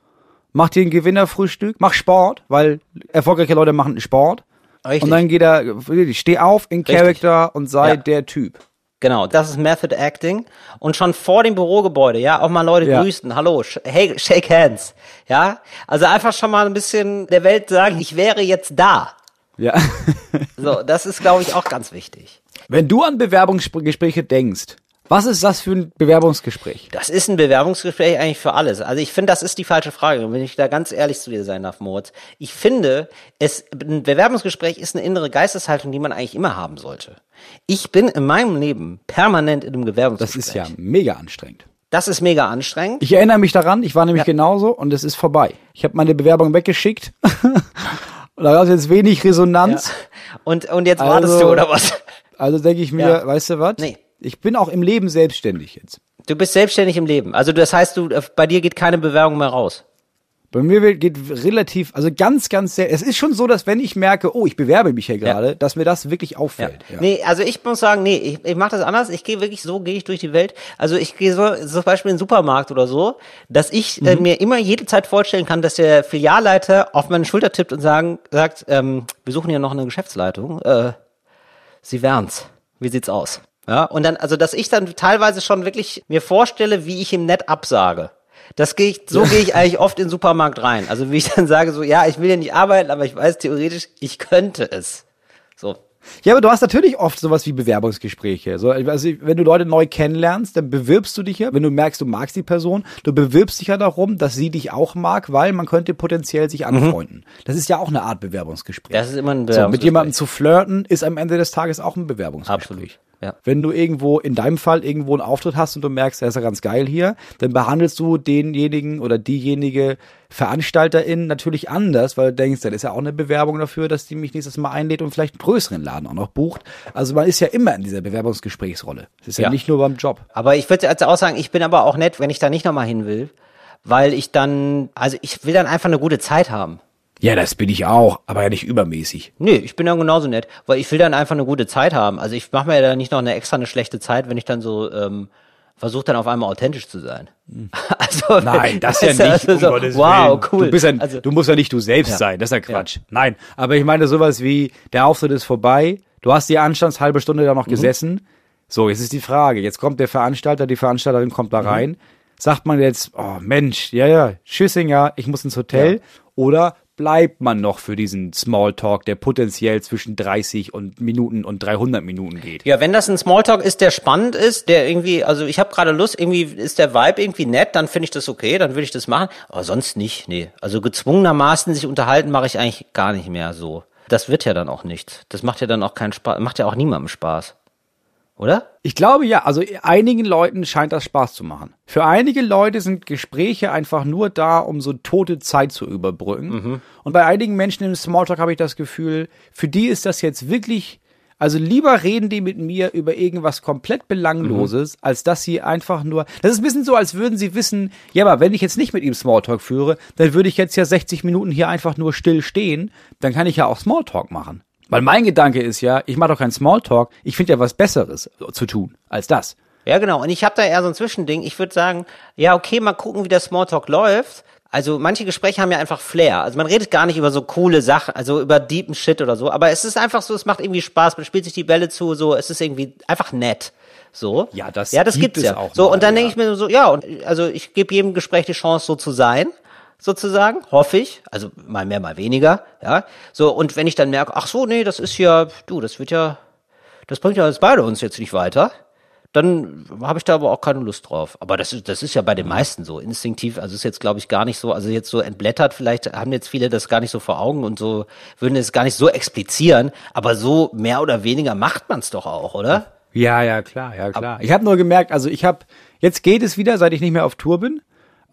Mach dir ein Gewinnerfrühstück, mach Sport, weil erfolgreiche Leute machen Sport. Richtig. Und dann geht er, steh auf in Richtig. Character und sei Ja. der Typ. Genau, das ist Method Acting. Und schon vor dem Bürogebäude, ja, auch mal Leute Ja. grüßen, hallo, hey, shake hands, ja. Also einfach schon mal ein bisschen der Welt sagen, ich wäre jetzt da. Ja. So, das ist, glaube ich, auch ganz wichtig. Wenn du an Bewerbungsgespräche denkst, was ist das für ein Bewerbungsgespräch? Das ist ein Bewerbungsgespräch eigentlich für alles. Also ich finde, das ist die falsche Frage, wenn ich da ganz ehrlich zu dir sein darf, Moritz. Ich finde, es, ein Bewerbungsgespräch ist eine innere Geisteshaltung, die man eigentlich immer haben sollte. Ich bin in meinem Leben permanent in einem Das Bewerbungsgespräch. ist ja mega anstrengend. Das ist mega anstrengend. Ich erinnere mich daran, ich war nämlich genauso und es ist vorbei. Ich habe meine Bewerbung weggeschickt. und da gab es jetzt wenig Resonanz. Und, und jetzt Also- wartest du, oder was? Also denke ich mir, Ja. weißt du was? Nee. Ich bin auch im Leben selbstständig jetzt. Du bist selbstständig im Leben. Also das heißt, du, bei dir geht keine Bewerbung mehr raus. Bei mir geht relativ, also ganz, ganz sehr. Es ist schon so, dass wenn ich merke, oh, ich bewerbe mich hier gerade, dass mir das wirklich Ja. auffällt. Ja. Nee, also ich muss sagen, nee, ich, ich mache das anders. Ich gehe wirklich so, gehe ich durch die Welt. Also ich gehe so, zum Beispiel in den Supermarkt oder so, dass ich äh, Mhm. mir immer jede Zeit vorstellen kann, dass der Filialleiter auf meine Schulter tippt und sagen, sagt, ähm, wir suchen hier noch eine Geschäftsleitung. Äh, Sie wären's. Wie sieht's aus? Ja, und dann, also, dass ich dann teilweise schon wirklich mir vorstelle, wie ich ihm nett absage. Das gehe ich, so gehe ich eigentlich oft in den Supermarkt rein. Also, wie ich dann sage, so, ja, ich will ja nicht arbeiten, aber ich weiß theoretisch, ich könnte es. So. ja, aber du hast natürlich oft sowas wie Bewerbungsgespräche. So, also wenn du Leute neu kennenlernst, dann bewirbst du dich ja, wenn du merkst, du magst die Person, du bewirbst dich ja darum, dass sie dich auch mag, weil man könnte potenziell sich anfreunden. Das ist ja auch eine Art Bewerbungsgespräch. Mhm. Das ist immer ein so, mit Bewerbungsgespräch. jemandem zu flirten, ist am Ende des Tages auch ein Bewerbungsgespräch. Absolut. Ja. Wenn du irgendwo, in deinem Fall, irgendwo einen Auftritt hast und du merkst, der ist ja ganz geil hier, dann behandelst du denjenigen oder diejenige Veranstalterin natürlich anders, weil du denkst, das ist ja auch eine Bewerbung dafür, dass die mich nächstes Mal einlädt und vielleicht einen größeren Laden auch noch bucht. Also man ist ja immer in dieser Bewerbungsgesprächsrolle. Das ist ja, Ja. nicht nur beim Job. Aber ich würde jetzt auch sagen, ich bin aber auch nett, wenn ich da nicht nochmal hin will, weil ich dann, also ich will dann einfach eine gute Zeit haben. Ja, das bin ich auch, aber ja nicht übermäßig. Nee, ich bin dann genauso nett, weil ich will dann einfach eine gute Zeit haben. Also ich mache mir ja dann nicht noch eine extra eine schlechte Zeit, wenn ich dann so ähm, versuche dann auf einmal authentisch zu sein. Also Hm. Nein, das ja nicht. also um so, Gottes wow, Willen. cool. Du, bist ja, also, du musst ja nicht du selbst Ja. sein, das ist ja Quatsch. Nein, aber ich meine sowas wie, der Auftritt ist vorbei, du hast die Anstands halbe Stunde Mhm. da noch gesessen. So, jetzt ist die Frage, jetzt kommt der Veranstalter, die Veranstalterin kommt Mhm. da rein. Sagt man jetzt, oh Mensch, ja, ja, Tschüssinger, ich muss ins Hotel. Oder bleibt man noch für diesen Smalltalk, der potenziell zwischen 30 und Minuten und 300 Minuten geht? ja, wenn das ein Smalltalk ist, der spannend ist, der irgendwie, also ich habe gerade Lust, irgendwie ist der Vibe irgendwie nett, dann finde ich das okay, dann will ich das machen. Aber sonst nicht, nee. Also gezwungenermaßen sich unterhalten mache ich eigentlich gar nicht mehr so. Das wird ja dann auch nichts. Das macht ja dann auch keinen Spaß, macht ja auch niemandem Spaß. Oder? Ich glaube ja, also einigen Leuten scheint das Spaß zu machen. Für einige Leute sind Gespräche einfach nur da, um so tote Zeit zu überbrücken. Und bei einigen Menschen im Smalltalk habe ich das Gefühl, für die ist das jetzt wirklich, also lieber reden die mit mir über irgendwas komplett Belangloses, als dass sie einfach nur, das ist ein bisschen so, als würden sie wissen, ja, aber wenn ich jetzt nicht mit ihm Smalltalk führe, dann würde ich jetzt ja 60 Minuten hier einfach nur still stehen, dann kann ich ja auch Smalltalk machen. Weil mein Gedanke ist ja, ich mache doch keinen Smalltalk, ich finde ja was Besseres zu tun als das. Ja, genau. Und ich habe da eher so ein Zwischending. Ich würde sagen, ja, okay, mal gucken, wie der Smalltalk läuft. Also manche Gespräche haben ja einfach Flair. Also man redet gar nicht über so coole Sachen, also über deepen Shit oder so. Aber es ist einfach so, es macht irgendwie Spaß. Man spielt sich die Bälle zu, so, es ist irgendwie einfach nett. So. Ja, das ja, das gibt gibt's es ja. auch so, mal, und dann ja. denke ich mir so, ja, und also ich gebe jedem Gespräch die Chance, so zu sein, sozusagen, hoffe ich. Also mal mehr, mal weniger, ja. So, und wenn ich dann merke, ach so, nee, das ist ja, du, das wird ja, das bringt ja jetzt beide uns jetzt nicht weiter, dann habe ich da aber auch keine Lust drauf. Aber das ist, das ist ja bei den meisten so instinktiv. Also ist jetzt, glaube ich, gar nicht so, also jetzt so entblättert, vielleicht haben jetzt viele das gar nicht so vor Augen und so würden es gar nicht so explizieren, aber so mehr oder weniger macht man es doch auch, oder? Ja, ja, klar, ja, klar. Ich habe nur gemerkt, also ich habe, jetzt geht es wieder, seit ich nicht mehr auf Tour bin.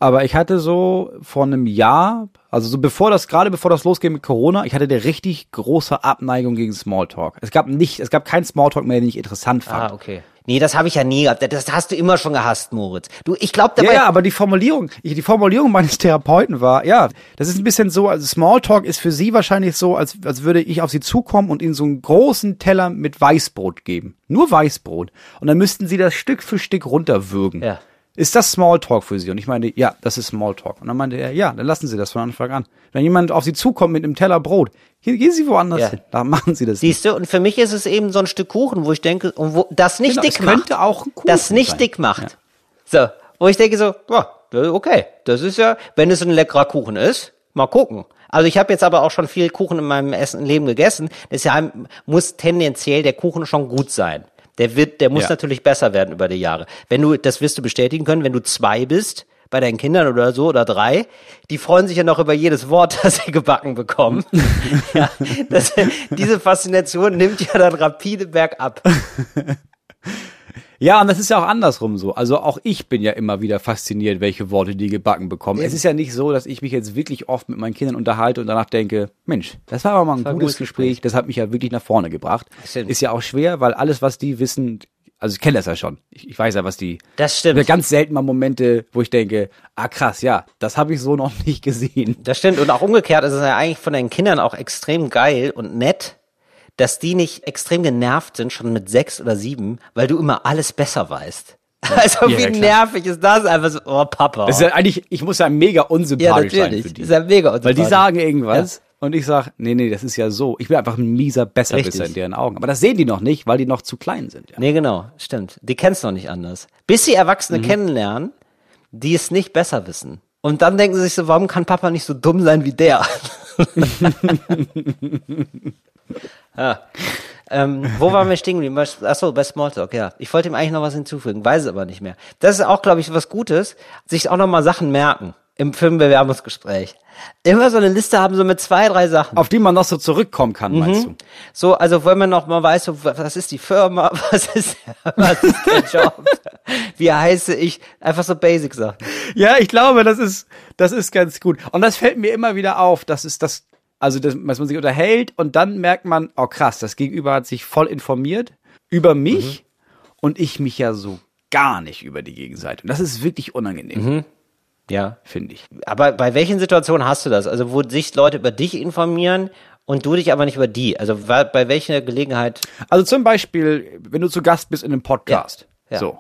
Aber ich hatte so vor einem Jahr, also so bevor das, gerade bevor das losging mit Corona, ich hatte eine richtig große Abneigung gegen Smalltalk. Es gab nicht, es gab keinen Smalltalk mehr, den ich interessant fand. Ah, okay. Nee, das habe ich ja nie gehabt. Das hast du immer schon gehasst, Moritz. Du, ich glaube dabei. Ja, ja, aber die Formulierung, ich- die Formulierung meines Therapeuten war, ja, das ist ein bisschen so, also Smalltalk ist für sie wahrscheinlich so, als, als würde ich auf sie zukommen und ihnen so einen großen Teller mit Weißbrot geben. Nur Weißbrot. Und dann müssten sie das Stück für Stück runterwürgen. Ja. Ist das Smalltalk für sie? Und ich meinte, ja, das ist Smalltalk. Und dann meinte er, ja, dann lassen Sie das von Anfang an. Wenn jemand auf Sie zukommt mit einem Teller Brot, hier gehen Sie woanders Ja. hin. Da machen Sie das. Siehst du, und für mich ist es eben so ein Stück Kuchen, wo ich denke, und wo das nicht Genau, dick macht. könnte auch ein Kuchen Das nicht sein. dick macht. So, wo ich denke so, ja, okay, das ist ja, wenn es ein leckerer Kuchen ist, mal gucken. Also ich habe jetzt aber auch schon viel Kuchen in meinem Essen Leben gegessen. Deshalb muss tendenziell der Kuchen schon gut sein. Der wird, der muss Ja. natürlich besser werden über die Jahre. Wenn du, das wirst du bestätigen können, wenn du zwei bist, bei deinen Kindern oder so oder drei, die freuen sich ja noch über jedes Wort, das sie gebacken bekommen. ja, das, diese Faszination nimmt ja dann rapide bergab. Ja, und das ist ja auch andersrum so. Also auch ich bin ja immer wieder fasziniert, welche Worte die gebacken bekommen. Es ist ja nicht so, dass ich mich jetzt wirklich oft mit meinen Kindern unterhalte und danach denke, Mensch, das war aber mal ein war gutes gutes Gespräch, das hat mich ja wirklich nach vorne gebracht. Stimmt. Ist ja auch schwer, weil alles, was die wissen, also ich kenne das ja schon. Ich, ich weiß ja, was die. Das stimmt. Ganz selten mal Momente, wo ich denke, ah krass, ja, das habe ich so noch nicht gesehen. Das stimmt. Und auch umgekehrt ist es ja eigentlich von den Kindern auch extrem geil und nett, dass die nicht extrem genervt sind, schon mit sechs oder sieben, weil du immer alles besser weißt. Also Ja, wie ja, nervig ist das? Einfach so, oh Papa. Das ist ja eigentlich, ich muss ja mega ja, unsympathisch sein natürlich. für die. Ist ja mega Weil die unsympathisch. sagen irgendwas und ich sag, nee, nee, das ist ja so. Ich bin einfach ein mieser Besserwisser in deren Augen. Aber das sehen die noch nicht, weil die noch zu klein sind. Ja. Nee, genau, stimmt. Die kennen's noch nicht anders. Bis sie Erwachsene Mhm. kennenlernen, die es nicht besser wissen. Und dann denken sie sich so, warum kann Papa nicht so dumm sein wie der? ja. ähm, wo waren wir stehen geblieben? Achso, bei Smalltalk, ja. Ich wollte ihm eigentlich noch was hinzufügen, weiß es aber nicht mehr. Das ist auch, glaube ich, was Gutes, sich auch noch mal Sachen merken im Filmbewerbungsgespräch. Immer so eine Liste haben, so mit zwei, drei Sachen. Auf die man noch so zurückkommen kann, meinst du? So, also wenn man noch mal weiß, so, was ist die Firma, was ist, was ist der Job, wie heiße ich, einfach so Basic Sachen. Ja, ich glaube, das ist, das ist ganz gut. Und das fällt mir immer wieder auf, das ist das, also das, dass man sich unterhält und dann merkt man, oh krass, das Gegenüber hat sich voll informiert über mich und ich mich ja so gar nicht über die Gegenseite. Und das ist wirklich unangenehm, Ja. finde ich. Aber bei welchen Situationen hast du das? Also wo sich Leute über dich informieren und du dich aber nicht über die? Also bei welcher Gelegenheit? Also zum Beispiel, wenn du zu Gast bist in einem Podcast. Ja, ja. So.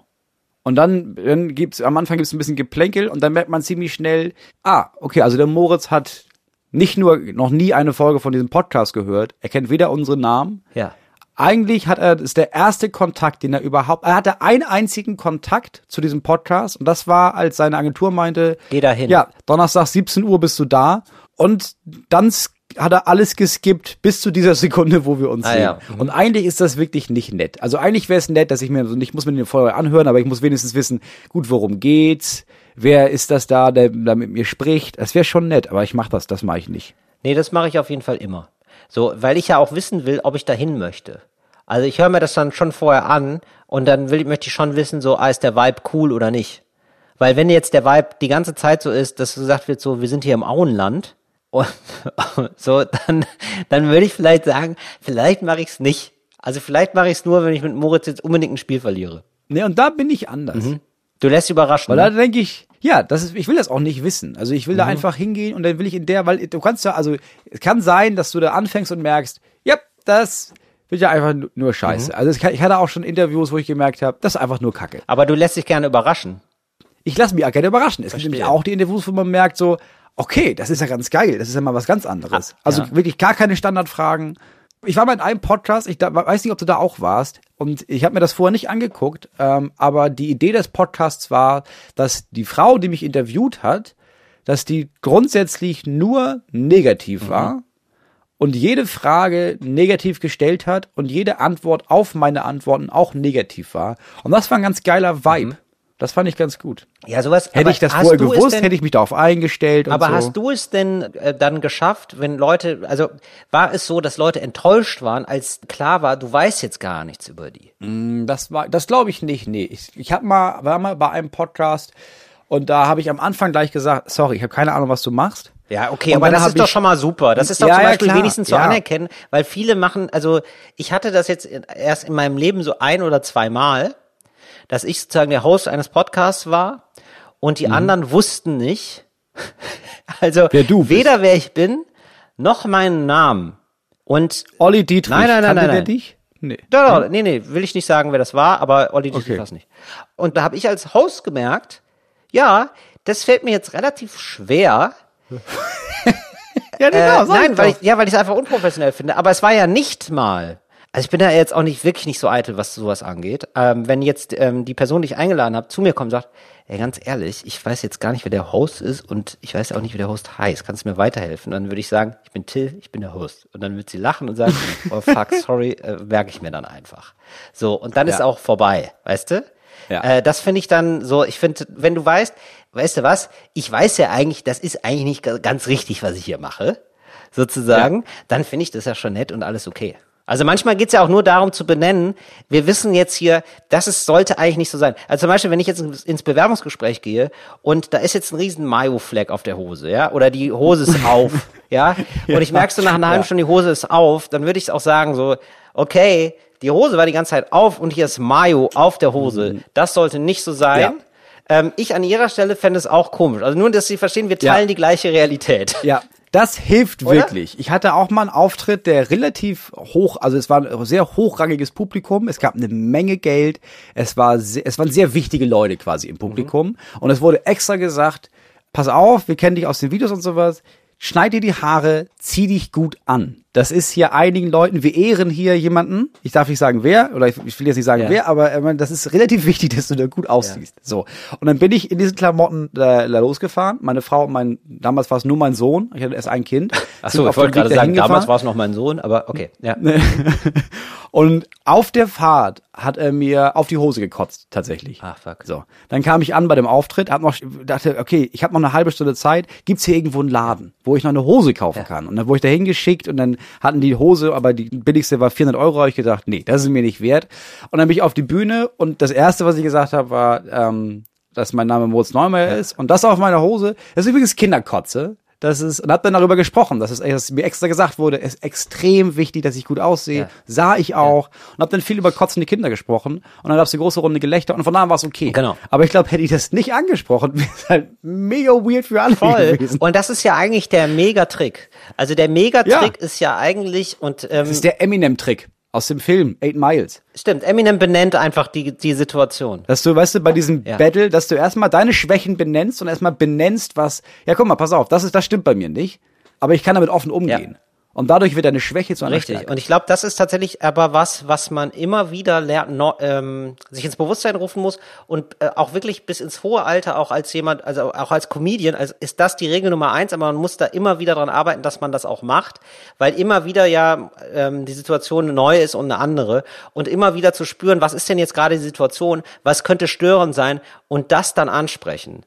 Und dann, dann gibt's, am Anfang gibt's ein bisschen Geplänkel und dann merkt man ziemlich schnell, ah, okay, also der Moritz hat nicht nur noch nie eine Folge von diesem Podcast gehört, er kennt weder unseren Namen, Ja. eigentlich hat er, ist der erste Kontakt, den er überhaupt, er hatte einen einzigen Kontakt zu diesem Podcast und das war, als seine Agentur meinte, Geh da hin. Ja, Donnerstag 17 Uhr bist du da und dann hat er alles geskippt bis zu dieser Sekunde, wo wir uns Ah, sehen. ja. Mhm. Und eigentlich ist das wirklich nicht nett. Also eigentlich wäre es nett, dass ich mir, also ich muss mir den vorher anhören, aber ich muss wenigstens wissen, gut, worum geht's? Wer ist das da, der da mit mir spricht? Das wäre schon nett, aber ich mache das, das mache ich nicht. Nee, das mache ich auf jeden Fall immer. So, weil ich ja auch wissen will, ob ich dahin möchte. Also ich höre mir das dann schon vorher an und dann will, möchte ich schon wissen, so, ah, ist der Vibe cool oder nicht. Weil wenn jetzt der Vibe die ganze Zeit so ist, dass gesagt wird, so, wir sind hier im Auenland und so, dann, dann würde ich vielleicht sagen, vielleicht mache ich es nicht. Also vielleicht mache ich es nur, wenn ich mit Moritz jetzt unbedingt ein Spiel verliere. Nee, und da bin ich anders. Du lässt dich überraschen. Weil ne? da denke ich, ja, das ist, ich will das auch nicht wissen. Also ich will da einfach hingehen und dann will ich in der, weil du kannst ja, also es kann sein, dass du da anfängst und merkst, ja, das wird ja einfach nu- nur Scheiße. Also es kann, ich hatte auch schon Interviews, wo ich gemerkt habe, das ist einfach nur Kacke. Aber du lässt dich gerne überraschen. Ich lasse mich auch gerne überraschen. Es gibt nämlich auch die Interviews, wo man merkt so, okay, das ist ja ganz geil, das ist ja mal was ganz anderes. also ja. wirklich gar keine Standardfragen. Ich war mal in einem Podcast, ich da, weiß nicht, ob du da auch warst, und ich habe mir das vorher nicht angeguckt, ähm, aber die Idee des Podcasts war, dass die Frau, die mich interviewt hat, dass die grundsätzlich nur negativ war und jede Frage negativ gestellt hat und jede Antwort auf meine Antworten auch negativ war. Und das war ein ganz geiler Vibe. Das fand ich ganz gut. Ja, sowas. Hätte ich das vorher gewusst, denn- hätte ich mich darauf eingestellt und Aber so. hast du es denn äh, dann geschafft, wenn Leute, also war es so, dass Leute enttäuscht waren, als klar war, du weißt jetzt gar nichts über die? Das war, das glaube ich nicht. Nee, ich, ich habe mal, war mal bei einem Podcast und da habe ich am Anfang gleich gesagt, sorry, ich habe keine Ahnung, was du machst. Ja, okay, Und aber das ist doch schon mal super. Das ist doch Ja, zum ja, Beispiel klar, wenigstens zu ja. anerkennen, weil viele machen, also ich hatte das jetzt erst in meinem Leben so ein oder zweimal, dass ich sozusagen der Host eines Podcasts war und die anderen wussten nicht, also Mhm. Wer du bist. weder wer ich bin, noch meinen Namen. Und Olli Dietrich. Nein, nein, nein, kannte nein, der nein. dich? Nee. Da, da, nee, nee, will ich nicht sagen, wer das war, aber Olli Dietrich Okay. war es nicht. Und da habe ich als Host gemerkt, ja, das fällt mir jetzt relativ schwer. Ja, Äh, genau, sag nein, weil doch. ich, ja, weil ich es einfach unprofessionell finde. Aber es war ja nicht mal. Also ich bin da jetzt auch nicht wirklich nicht so eitel, was sowas angeht. Ähm, wenn jetzt ähm, die Person, die ich eingeladen habe, zu mir kommt und sagt, ey, ganz ehrlich, ich weiß jetzt gar nicht, wer der Host ist und ich weiß auch nicht, wie der Host heißt. Kannst du mir weiterhelfen? Dann würde ich sagen, ich bin Till, ich bin der Host. Und dann wird sie lachen und sagen, oh fuck, sorry, äh, merke ich mir dann einfach. So, und dann ist Ja. auch vorbei, weißt du? Ja. Äh, das finde ich dann so, ich finde, wenn du weißt, weißt du was, ich weiß ja eigentlich, das ist eigentlich nicht ga- ganz richtig, was ich hier mache, sozusagen, dann finde ich das ja schon nett und alles okay. Also manchmal geht's ja auch nur darum zu benennen, wir wissen jetzt hier, das ist, sollte eigentlich nicht so sein. Also zum Beispiel, wenn ich jetzt ins- Bewerbungsgespräch gehe und da ist jetzt ein riesen Mayo-Fleck auf der Hose, ja, oder die Hose ist auf, ja, und ich merkst du nach einer halben Ja. Stunde, die Hose ist auf, dann würde ich auch sagen so, okay, die Hose war die ganze Zeit auf und hier ist Mayo auf der Hose. Das sollte nicht so sein. Ja. Ähm, ich an ihrer Stelle fände es auch komisch. Also nur, dass Sie verstehen, wir Ja. teilen die gleiche Realität. Ja, das hilft Oder? wirklich. Ich hatte auch mal einen Auftritt, der relativ hoch, also es war ein sehr hochrangiges Publikum, es gab eine Menge Geld, es war sehr, es waren sehr wichtige Leute quasi im Publikum und es wurde extra gesagt, pass auf, wir kennen dich aus den Videos und sowas, schneid dir die Haare, zieh dich gut an. Das ist hier einigen Leuten, wir ehren hier jemanden, ich darf nicht sagen wer, oder ich, ich will jetzt nicht sagen Ja. wer, aber äh, das ist relativ wichtig, dass du da gut aussiehst. So. Und dann bin ich in diesen Klamotten äh, da losgefahren. Meine Frau, mein, damals war es nur mein Sohn, ich hatte erst ein Kind. Ach so, ich wollte gerade sagen, damals war es noch mein Sohn, aber okay. Ja. Und auf der Fahrt hat er mir auf die Hose gekotzt, tatsächlich. Ah, fuck. So. Dann kam ich an bei dem Auftritt, hab noch, dachte, okay, ich habe noch eine halbe Stunde Zeit, gibt's hier irgendwo einen Laden, wo ich noch eine Hose kaufen kann? Und dann wurde ich da hingeschickt und dann hatten die Hose, aber die billigste war 400 Euro, hab ich gedacht, nee, das ist mir nicht wert. Und dann bin ich auf die Bühne und das erste, was ich gesagt habe, war, ähm, dass mein Name Moritz Neumeier ist und das auf meiner Hose. Das ist übrigens Kinderkotze. Das ist, und hab dann darüber gesprochen, dass es dass mir extra gesagt wurde, es ist extrem wichtig, dass ich gut aussehe. Ja. Sah ich auch. Und hab dann viel über kotzende Kinder gesprochen. Und dann gab's eine große Runde Gelächter und von da an war es okay. Genau. Aber ich glaube, hätte ich das nicht angesprochen, wäre es halt mega weird für alle Voll. gewesen. Und das ist ja eigentlich der Megatrick. Also der Megatrick ist ja eigentlich, und ähm, Das ist der Eminem-Trick aus dem Film Eight Miles. stimmt, Eminem benennt einfach die, die Situation. Dass du, weißt du, bei diesem Ja. Battle, dass du erstmal deine Schwächen benennst und erstmal benennst, was, ja guck mal, pass auf, das ist, das stimmt bei mir nicht. Aber ich kann damit offen umgehen. Und dadurch wird deine Schwäche zu einer Richtig. Stärke. Und ich glaube, das ist tatsächlich aber was, was man immer wieder lernt, no, ähm, sich ins Bewusstsein rufen muss und äh, auch wirklich bis ins hohe Alter, auch als jemand, also auch als Comedian, also ist das die Regel Nummer eins, aber man muss da immer wieder dran arbeiten, dass man das auch macht, weil immer wieder ja ähm, die Situation neu ist und eine andere und immer wieder zu spüren, was ist denn jetzt gerade die Situation, was könnte störend sein und das dann ansprechen.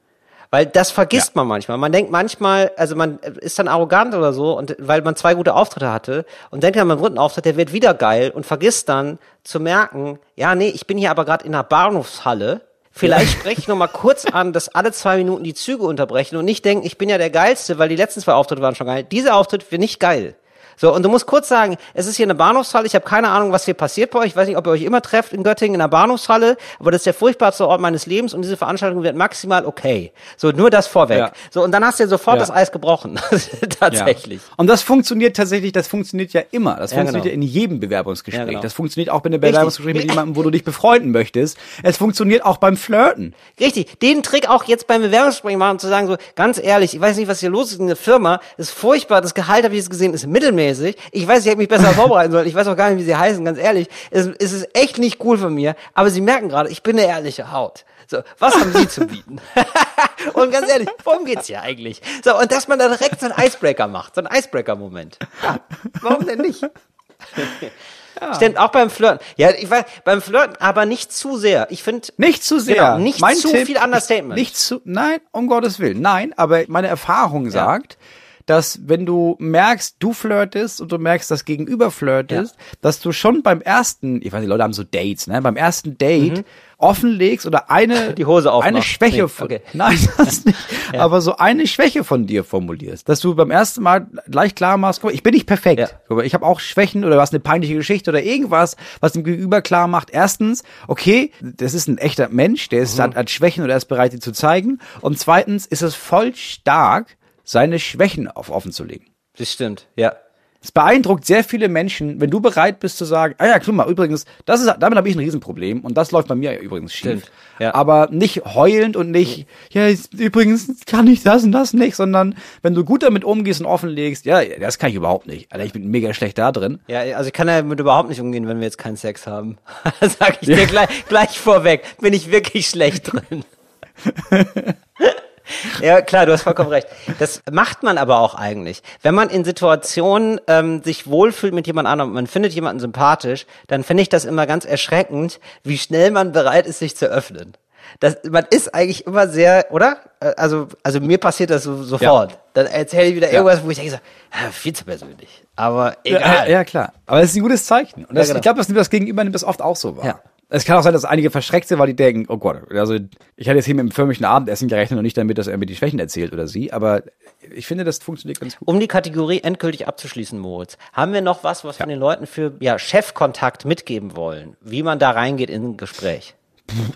Weil das vergisst man manchmal. Man denkt manchmal, also man ist dann arrogant oder so, und weil man zwei gute Auftritte hatte und denkt dann beim dritten Auftritt, der wird wieder geil und vergisst dann zu merken, ja, nee, ich bin hier aber gerade in einer Bahnhofshalle. Vielleicht spreche ich noch mal kurz an, dass alle zwei Minuten die Züge unterbrechen und nicht denken, ich bin ja der Geilste, weil die letzten zwei Auftritte waren schon geil. Dieser Auftritt wird nicht geil. So, und du musst kurz sagen, es ist hier eine Bahnhofshalle, ich habe keine Ahnung, was hier passiert bei euch, ich weiß nicht, ob ihr euch immer trefft in Göttingen in einer Bahnhofshalle, aber das ist der furchtbarste Ort meines Lebens und diese Veranstaltung wird maximal okay. So, nur das vorweg. Ja. So, und dann hast du ja sofort Ja. das Eis gebrochen. Tatsächlich. Ja. Und das funktioniert tatsächlich, das funktioniert ja immer. Das funktioniert genau. ja in jedem Bewerbungsgespräch. Genau. Das funktioniert auch bei einem Bewerbungsgespräch mit jemandem, wo du dich befreunden möchtest. Es funktioniert auch beim Flirten. Richtig, den Trick auch jetzt beim Bewerbungsgespräch machen, zu sagen so, ganz ehrlich, ich weiß nicht, was hier los ist in der Firma, ist furchtbar, das Gehalt, habe ich jetzt gesehen, ist mittelmäßig zahlenmäßig, ich weiß, ich hätte mich besser vorbereiten sollen, ich weiß auch gar nicht, wie sie heißen, ganz ehrlich, es, es ist echt nicht cool von mir, aber sie merken gerade, ich bin eine ehrliche Haut. So, was haben Sie zu bieten? und ganz ehrlich, worum geht's hier eigentlich? So, und dass man da direkt so einen Icebreaker macht, so einen Icebreaker-Moment. Ja, warum denn nicht? Stimmt, auch beim Flirten. Ja, ich weiß, beim Flirten, aber nicht zu sehr. Ich finde. Nicht zu sehr. Genau, nicht Mein zu Tipp viel Understatement. Nicht zu, nein, um Gottes Willen. Nein, aber meine Erfahrung sagt, dass wenn du merkst, du flirtest und du merkst, dass Gegenüber flirtest, dass du schon beim ersten, ich weiß nicht, Leute haben so Dates, ne, beim ersten Date offenlegst oder eine, Mhm. Die Hose eine Schwäche Nee, von, okay. nein, das nicht, aber so eine Schwäche von dir formulierst, dass du beim ersten Mal gleich klar machst, guck ich bin nicht perfekt, Ja. Ich habe auch Schwächen oder was eine peinliche Geschichte oder irgendwas, was dem Gegenüber klar macht. Erstens, okay, das ist ein echter Mensch, der Mhm. ist, hat, hat Schwächen oder er ist bereit, die zu zeigen. Und zweitens ist es voll stark, seine Schwächen auf offen zu legen. Das stimmt, ja. Es beeindruckt sehr viele Menschen, wenn du bereit bist zu sagen, ah ja, guck mal, übrigens, das ist, damit habe ich ein Riesenproblem und das läuft bei mir übrigens schief. Stimmt, ja. Aber nicht heulend und nicht, ja, ist- übrigens kann ich das und das nicht, sondern wenn du gut damit umgehst und offenlegst, ja, das kann ich überhaupt nicht. Alter, ich bin mega schlecht da drin. Ja, also ich kann damit überhaupt nicht umgehen, wenn wir jetzt keinen Sex haben. Sag ich dir gleich, gleich vorweg. Bin ich wirklich schlecht drin. Ja, klar, du hast vollkommen recht. Das macht man aber auch eigentlich. Wenn man in Situationen ähm, sich wohlfühlt mit jemand anderem, man findet jemanden sympathisch, dann finde ich das immer ganz erschreckend, wie schnell man bereit ist, sich zu öffnen. Das, man ist eigentlich immer sehr, oder? Äh, Also, also mir passiert das so, sofort. Dann erzähle ich wieder irgendwas, wo ich denke, so, viel zu persönlich. Aber egal. Ja, ja, klar. Aber es ist ein gutes Zeichen. Und das, genau. ich glaube, das, nimmt das Gegenüber nimmt das oft auch so wahr. Ja. Es kann auch sein, dass einige verschreckt sind, weil die denken, oh Gott, also ich hatte jetzt hier mit dem förmlichen Abendessen gerechnet und nicht damit, dass er mir die Schwächen erzählt oder sie, aber ich finde, das funktioniert ganz gut. Um die Kategorie endgültig abzuschließen, Moritz, haben wir noch was, was wir den Leuten für ja, Chefkontakt mitgeben wollen, wie man da reingeht in ein Gespräch?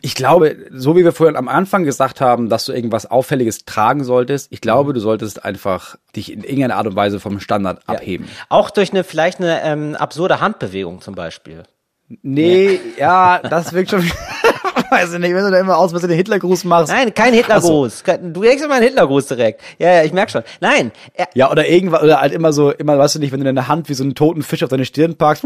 Ich glaube, so wie wir vorhin am Anfang gesagt haben, dass du irgendwas Auffälliges tragen solltest, ich glaube, du solltest einfach dich in irgendeiner Art und Weise vom Standard abheben. Auch durch eine vielleicht eine ähm, absurde Handbewegung zum Beispiel. Nee, ja, das wirkt schon. Weiß ich nicht, wenn du da immer aus, was du den Hitlergruß machst. Nein, kein Hitlergruß. Kein- Du denkst immer einen Hitlergruß direkt. Ja, ja, ich merk schon. Nein, Ja, oder irgendwas, oder halt immer so, immer, weißt du nicht, wenn du deine Hand wie so einen toten Fisch auf deine Stirn packst,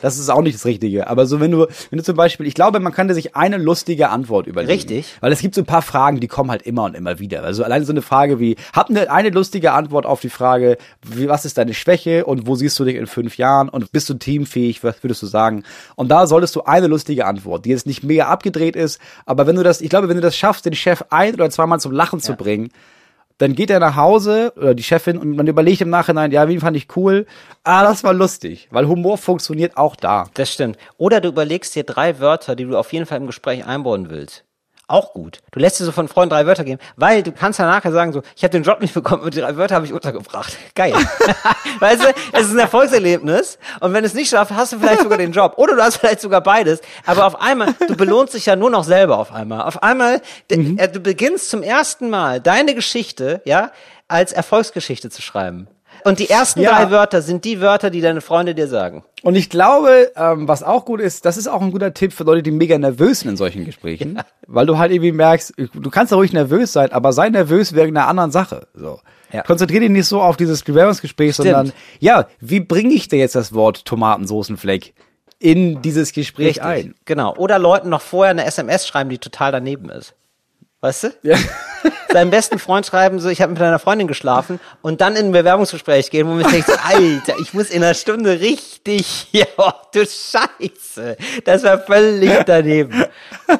das ist auch nicht das Richtige. Aber so, wenn du, wenn du zum Beispiel, ich glaube, man kann sich eine lustige Antwort überlegen. Richtig. Weil es gibt so ein paar Fragen, die kommen halt immer und immer wieder. Also allein so eine Frage wie, hab eine, eine lustige Antwort auf die Frage, wie, was ist deine Schwäche und wo siehst du dich in fünf Jahren und bist du teamfähig, was würdest du sagen? Und da solltest du eine lustige Antwort, die jetzt nicht mega abgedreht ist, aber wenn du das, ich glaube, wenn du das schaffst, den Chef ein oder zweimal zum Lachen zu bringen, dann geht er nach Hause oder die Chefin und man überlegt im Nachhinein, ja, wen fand ich cool? Ah, das war lustig, weil Humor funktioniert auch da. das stimmt. Oder du überlegst dir drei Wörter, die du auf jeden Fall im Gespräch einbauen willst. Auch gut. Du lässt dir so von Freunden drei Wörter geben, weil du kannst ja nachher sagen so, ich habe den Job nicht bekommen und die drei Wörter habe ich untergebracht. Geil. weißt du, es ist ein Erfolgserlebnis und wenn du es nicht schaffst, hast du vielleicht sogar den Job oder du hast vielleicht sogar beides, aber auf einmal, du belohnst dich ja nur noch selber auf einmal. Auf einmal, d- äh, du beginnst zum ersten Mal deine Geschichte, ja, als Erfolgsgeschichte zu schreiben. Und die ersten Ja. drei Wörter sind die Wörter, die deine Freunde dir sagen. Und ich glaube, ähm, was auch gut ist, das ist auch ein guter Tipp für Leute, die mega nervös sind in solchen Gesprächen, weil du halt irgendwie merkst, du kannst ja ruhig nervös sein, aber sei nervös wegen einer anderen Sache. So. Ja. Konzentrier dich nicht so auf dieses Bewerbungsgespräch, Stimmt. sondern ja, wie bringe ich dir jetzt das Wort Tomatensoßenfleck in dieses Gespräch ein? Genau. Oder Leuten noch vorher eine SMS schreiben, die total daneben ist. Weißt du? Ja. Seinem besten Freund schreiben, so, ich habe mit deiner Freundin geschlafen und dann in ein Bewerbungsgespräch gehen, wo man denkt, Alter, ich muss in einer Stunde richtig, ja, oh, du Scheiße. Das war völlig daneben.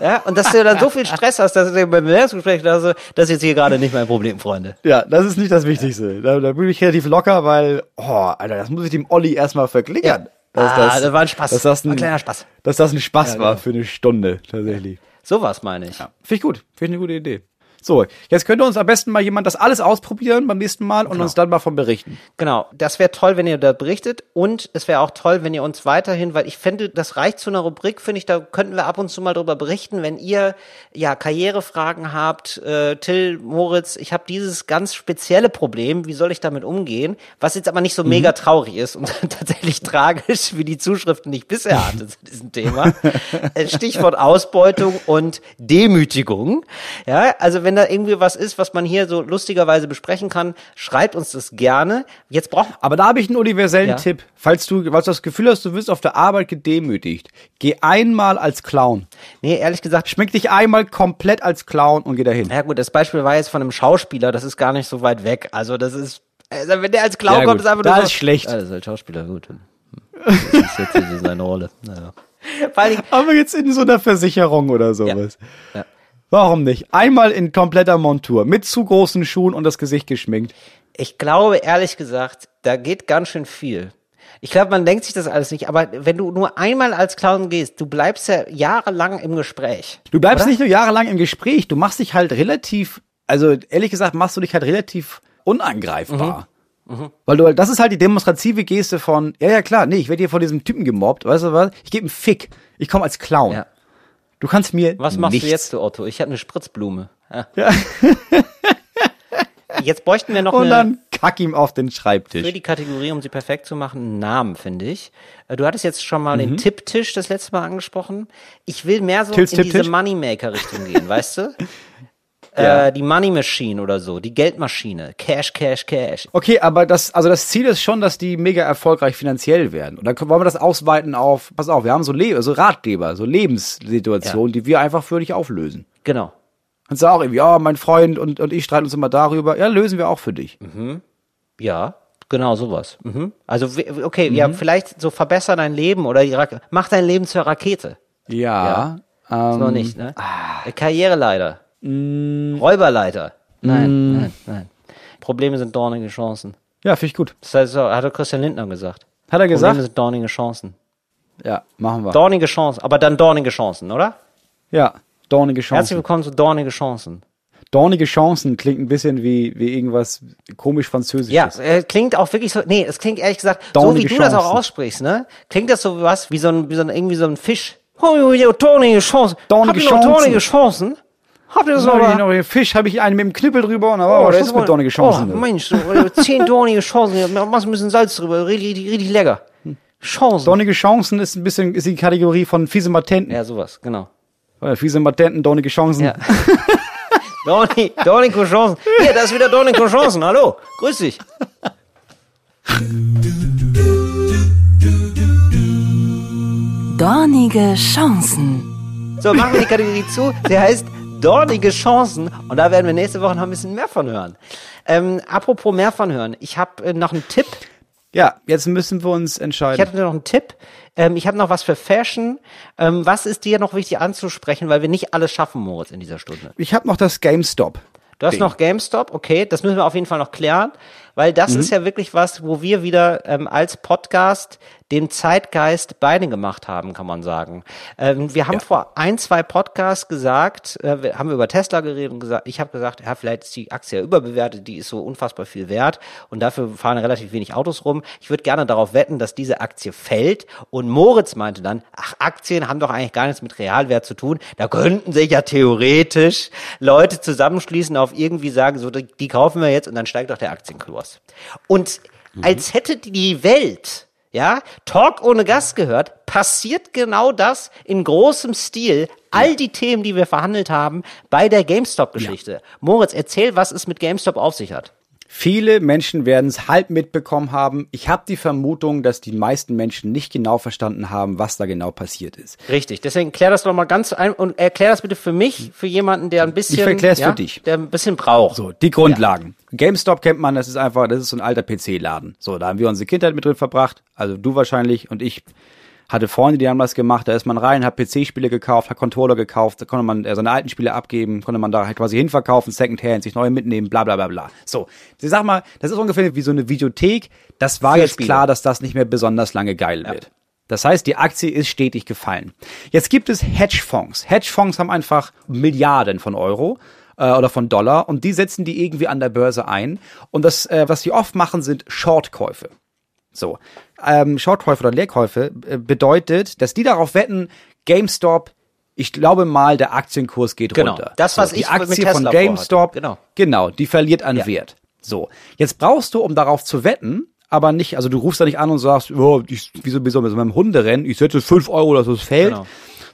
Ja, und dass du dann so viel Stress hast, dass du beim Bewerbungsgespräch da so, das ist jetzt hier gerade nicht mein Problem, Freunde. Ja, das ist nicht das Wichtigste. Da, da bin ich relativ locker, weil, oh, Alter, das muss ich dem Olli erstmal verklickern. Ja. Ah, das war ein Spaß. Dass das ein, War ein kleiner Spaß. Dass das ein Spaß genau. war für eine Stunde, tatsächlich. Sowas meine ich. Ja, finde ich gut. Finde ich eine gute Idee. So, jetzt könnte uns am besten mal jemand das alles ausprobieren beim nächsten Mal und uns dann mal von berichten. Genau, das wäre toll, wenn ihr da berichtet und es wäre auch toll, wenn ihr uns weiterhin, weil ich finde, das reicht zu einer Rubrik, finde ich, da könnten wir ab und zu mal drüber berichten, wenn ihr ja Karrierefragen habt, äh, Till, Moritz, ich habe dieses ganz spezielle Problem, wie soll ich damit umgehen, was jetzt aber nicht so mega traurig ist und tatsächlich tragisch, wie die Zuschriften, die ich bisher hatte zu diesem Thema. Äh, Stichwort Ausbeutung und Demütigung. Ja, also wenn wenn da irgendwie was ist, was man hier so lustigerweise besprechen kann, schreibt uns das gerne. Jetzt brauchen Aber da habe ich einen universellen Ja. Tipp. Falls du, falls du das Gefühl hast, du wirst auf der Arbeit gedemütigt, geh einmal als Clown. Nee, ehrlich gesagt, Schmeck dich einmal komplett als Clown und geh dahin. ja gut, das Beispiel war jetzt von einem Schauspieler, das ist gar nicht so weit weg. Also das ist, also wenn der als Clown Ja, kommt, gut. ist einfach nur so, ist schlecht. Ja, das ist halt Schauspieler, gut. Das ist jetzt hier so seine Rolle. Naja. Vor Aber jetzt in so einer Versicherung oder sowas. Ja. Warum nicht? Einmal in kompletter Montur, mit zu großen Schuhen und das Gesicht geschminkt. Ich glaube, ehrlich gesagt, da geht ganz schön viel. Ich glaube, man denkt sich das alles nicht, aber wenn du nur einmal als Clown gehst, du bleibst ja jahrelang im Gespräch. Du bleibst Oder? nicht nur jahrelang im Gespräch, du machst dich halt relativ, also ehrlich gesagt, machst du dich halt relativ unangreifbar. Weil du, das ist halt die demonstrative Geste von, ja, ja, klar, nee, ich werde hier von diesem Typen gemobbt, weißt du was? Ich gebe einen Fick. Ich komme als Clown. Ja. Du kannst mir Was machst nichts. du jetzt, du Otto? Ich habe eine Spritzblume. Ja. Jetzt bräuchten wir noch Und eine, dann kack ihm auf den für Schreibtisch. die Kategorie, um sie perfekt zu machen, einen Namen, finde ich. Äh, Du hattest jetzt schon mal Mhm. den Tipptisch das letzte Mal angesprochen. Ich will mehr so Tills in diese? Moneymaker-Richtung gehen, weißt du? Ja. Äh, die Money Machine oder so, die Geldmaschine. Cash, Cash, Cash. Okay, aber das, also das Ziel ist schon, dass die mega erfolgreich finanziell werden. Und dann wollen wir das ausweiten auf, pass auf, wir haben so, Le so Ratgeber, so Lebenssituationen, die wir einfach für dich auflösen. Genau. Und auch irgendwie, ja, mein Freund und, und ich streiten uns immer darüber. Ja, lösen wir auch für dich. Ja, genau sowas. Mhm. Also, okay, Mhm. ja, vielleicht so verbessern dein Leben oder mach dein Leben zur Rakete. Ja. Ist Ähm, noch nicht, ne? Äh, Karriereleiter. Mm. Räuberleiter. Nein, nein, nein. Probleme sind dornige Chancen. ja, finde ich gut. Das heißt, so, hat doch Christian Lindner gesagt. Hat er Probleme gesagt? sind dornige Chancen. Ja, machen wir. Dornige Chancen, aber dann dornige Chancen, oder? ja, dornige Herzlich Chancen. willkommen zu dornige Chancen. Dornige Chancen klingt ein bisschen wie, wie irgendwas komisch Französisches. Ja, äh, klingt auch wirklich so, nee, es klingt ehrlich gesagt, so Dornige wie du das auch Chancen. aussprichst, ne? Klingt das so was, wie so ein, wie so ein, irgendwie so ein Fisch. Oh, dornige Chancen. Dornige Chancen. dornige Chancen? Habt ihr das noch? noch den Fisch habe ich einen mit dem Knüppel drüber und Oh, aber das Schluss ist mit dornige Chancen. Oh, Mensch, so, äh, zehn dornige Chancen. Machst ein bisschen Salz drüber. Richtig, richtig, lecker. Chancen. Dornige Chancen ist ein bisschen ist die Kategorie von fiese Matenten. ja, sowas, genau. Äh, Fiese Matenten, dornige Chancen. Ja. Dorni, dornige Chancen. Hier, da ist wieder dornige Chancen. Hallo, grüß dich. Dornige Chancen. So, machen wir die Kategorie zu. Sie heißt Dornige Chancen. Und da werden wir nächste Woche noch ein bisschen mehr von hören. Ähm, apropos mehr von hören. Ich habe äh, noch einen Tipp. Ja, jetzt müssen wir uns entscheiden. Ich hatte noch einen Tipp. Ähm, ich habe noch was für Fashion. Ähm, was ist dir noch wichtig anzusprechen, weil wir nicht alles schaffen, Moritz, in dieser Stunde? Ich habe noch das GameStop. Du hast Ding. noch GameStop, okay, das müssen wir auf jeden Fall noch klären, weil das Mhm. ist ja wirklich was, wo wir wieder ähm, als Podcast dem Zeitgeist Beine gemacht haben, kann man sagen. Ähm, wir haben vor ein, zwei Podcasts gesagt, äh, wir haben wir über Tesla geredet und gesagt, ich habe gesagt, ja, vielleicht ist die Aktie ja überbewertet, die ist so unfassbar viel wert und dafür fahren relativ wenig Autos rum. Ich würde gerne darauf wetten, dass diese Aktie fällt und Moritz meinte dann, ach, Aktien haben doch eigentlich gar nichts mit Realwert zu tun, da könnten sich ja theoretisch Leute zusammenschließen, auf irgendwie sagen, so, die, die kaufen wir jetzt und dann steigt doch der Aktienkurs. Und als hätte die Welt ja, Talk ohne Gast gehört, passiert genau das in großem Stil. All die Themen, die wir verhandelt haben bei der GameStop-Geschichte. Moritz, erzähl, was es mit GameStop auf sich hat. Viele Menschen werden es halb mitbekommen haben. Ich habe die Vermutung, dass die meisten Menschen nicht genau verstanden haben, was da genau passiert ist. Richtig, deswegen klär das doch mal ganz ein und erklär das bitte für mich, für jemanden, der ein bisschen, erklär's ja, für dich. der ein bisschen braucht. So, die Grundlagen. GameStop kennt man, das ist einfach, das ist so ein alter PC-Laden. So, da haben wir unsere Kindheit mit drin verbracht. Also du wahrscheinlich und ich hatte Freunde, die haben das gemacht. Da ist man rein, hat PC-Spiele gekauft, hat Controller gekauft, da konnte man äh, seine alten Spiele abgeben, konnte man da halt quasi hinverkaufen, Secondhand, sich neue mitnehmen, bla bla bla bla. So, ich sag mal, das ist ungefähr wie so eine Videothek. Das war Für jetzt Spiele. klar, dass das nicht mehr besonders lange geil wird. Das heißt, die Aktie ist stetig gefallen. Jetzt gibt es Hedgefonds. Hedgefonds haben einfach Milliarden von Euro äh, oder von Dollar und die setzen die irgendwie an der Börse ein. Und das, äh, was die oft machen, sind Shortkäufe. So, ähm, Shortkäufe oder Leerkäufe äh, bedeutet, dass die darauf wetten, GameStop, ich glaube mal, der Aktienkurs geht Genau, runter. das, was so, ich die mit Aktie von vorhatte. GameStop, Genau. genau, die verliert an Ja. Wert. So, jetzt brauchst du, um darauf zu wetten, aber nicht, also du rufst da nicht an und sagst, oh, ich, wieso, wieso, mit meinem Hunderennen, ich setze 5 Euro, dass es fällt. Genau.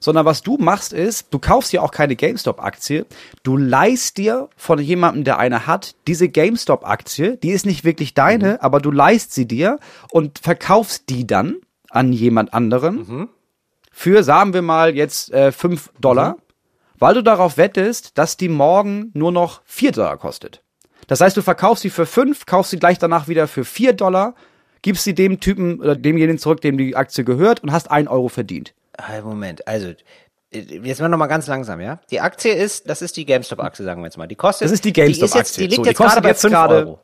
Sondern was du machst ist, du kaufst ja auch keine GameStop-Aktie, du leihst dir von jemandem, der eine hat, diese GameStop-Aktie, die ist nicht wirklich deine, Mhm. aber du leihst sie dir und verkaufst die dann an jemand anderen Mhm. für, sagen wir mal, jetzt äh, 5 Dollar, Mhm. weil du darauf wettest, dass die morgen nur noch 4 Dollar kostet. Das heißt, du verkaufst sie für 5, kaufst sie gleich danach wieder für 4 Dollar, gibst sie dem Typen oder demjenigen zurück, dem die Aktie gehört und hast 1 Euro verdient. Ah, Moment, also äh, jetzt mal noch mal ganz langsam, ja? Die Aktie ist, das ist die GameStop-Aktie, sagen wir jetzt mal. Die kostet, Das ist die Die, GameStop-Aktie. die liegt So, die jetzt gerade kostet bei jetzt 5 gerade- Euro.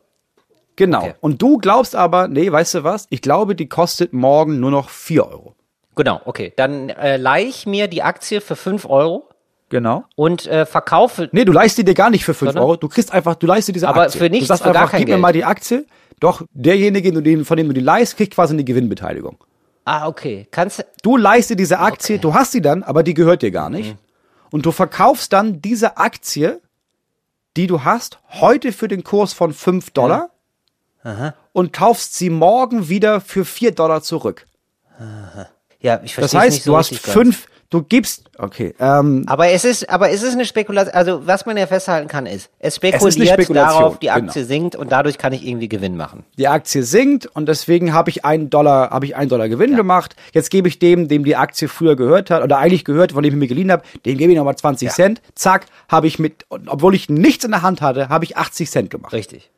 Genau. Okay. Und du glaubst aber, nee, weißt du was? Ich glaube, die kostet morgen nur noch 4 Euro. Genau, okay. Dann äh, leih ich mir die Aktie für 5 Euro Genau. und äh, verkaufe. Nee, du leihst die dir gar nicht für 5 Sondern? Euro. Du kriegst einfach, du leihst dir diese Aber Aktie. für nichts, du sagst für gar einfach, kein gib mir Geld. mal die Aktie. Doch, derjenige, von dem du die leihst, kriegt quasi eine Gewinnbeteiligung. Ah, okay. Kannst du. Dir diese Aktie, du hast sie dann, aber die gehört dir gar nicht. Und du verkaufst dann diese Aktie, die du hast, heute für den Kurs von 5 Dollar und kaufst sie morgen wieder für 4 Dollar zurück. Ja, ich verstehe Das heißt, nicht so du hast richtig ganz. fünf, du gibst, okay, ähm, Aber es ist, aber es ist eine Spekulation. Also was man ja festhalten kann ist, es spekuliert Spekulation, darauf, die genau. Aktie sinkt und dadurch kann ich irgendwie Gewinn machen. die Aktie sinkt und deswegen habe ich einen Dollar, habe ich einen Dollar Gewinn gemacht. Jetzt gebe ich dem, dem die Aktie früher gehört hat oder eigentlich gehört, von dem ich mir geliehen habe, dem gebe ich nochmal 20 Cent. Zack, habe ich mit, obwohl ich nichts in der Hand hatte, habe ich 80 Cent gemacht. Richtig.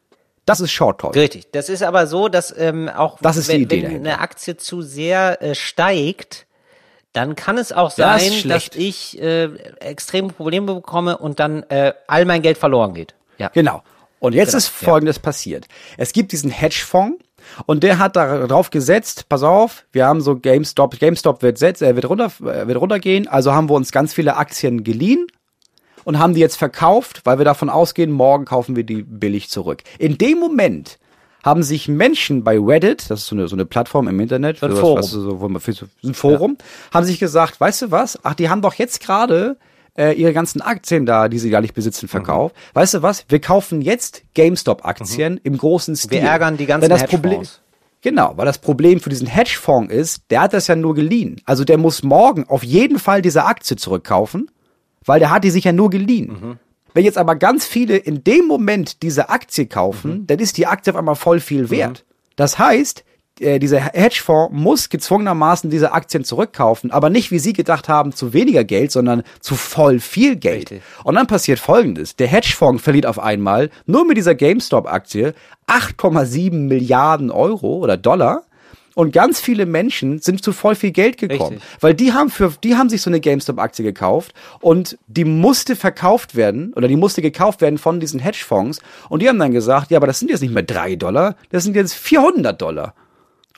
Das ist Short Call. Richtig. Das ist aber so, dass ähm, auch Das ist die wenn, Idee wenn dahinter. eine Aktie zu sehr äh, steigt, dann kann es auch Ja, sein, dass schlecht. ich äh, extreme Probleme bekomme und dann äh, all mein Geld verloren geht. Ja. Genau. Und jetzt Genau, ist Folgendes passiert. Es gibt diesen Hedgefonds und der hat darauf gesetzt, pass auf, wir haben so GameStop, GameStop wird, setz, äh, wird, runter, äh, wird runtergehen, also haben wir uns ganz viele Aktien geliehen und haben die jetzt verkauft, weil wir davon ausgehen, morgen kaufen wir die billig zurück. In dem Moment haben sich Menschen bei Reddit, das ist so eine, so eine Plattform im Internet, ein Forum. was, so, wo man für ein Forum, haben sich gesagt, weißt du was? Ach, die haben doch jetzt gerade äh, ihre ganzen Aktien da, die sie gar nicht besitzen, verkauft. Weißt du was? Wir kaufen jetzt GameStop-Aktien im großen Stil. Wir ärgern die ganzen Denn das. Problem, Genau, weil das Problem für diesen Hedgefonds ist, der hat das ja nur geliehen. Also der muss morgen auf jeden Fall diese Aktie zurückkaufen, weil der hat die sich ja nur geliehen. Wenn jetzt aber ganz viele in dem Moment diese Aktie kaufen, dann ist die Aktie auf einmal voll viel wert. Das heißt, äh, dieser Hedgefonds muss gezwungenermaßen diese Aktien zurückkaufen, aber nicht, wie Sie gedacht haben, zu weniger Geld, sondern zu voll viel Geld. Richtig. Und dann passiert Folgendes. Der Hedgefonds verliert auf einmal nur mit dieser GameStop-Aktie 8,7 Milliarden Euro oder Dollar. Und ganz viele Menschen sind zu voll viel Geld gekommen, Richtig. weil die haben für, die haben sich so eine GameStop-Aktie gekauft und die musste verkauft werden oder die musste gekauft werden von diesen Hedgefonds und die haben dann gesagt, ja, aber das sind jetzt nicht mehr drei Dollar, das sind jetzt 400 Dollar.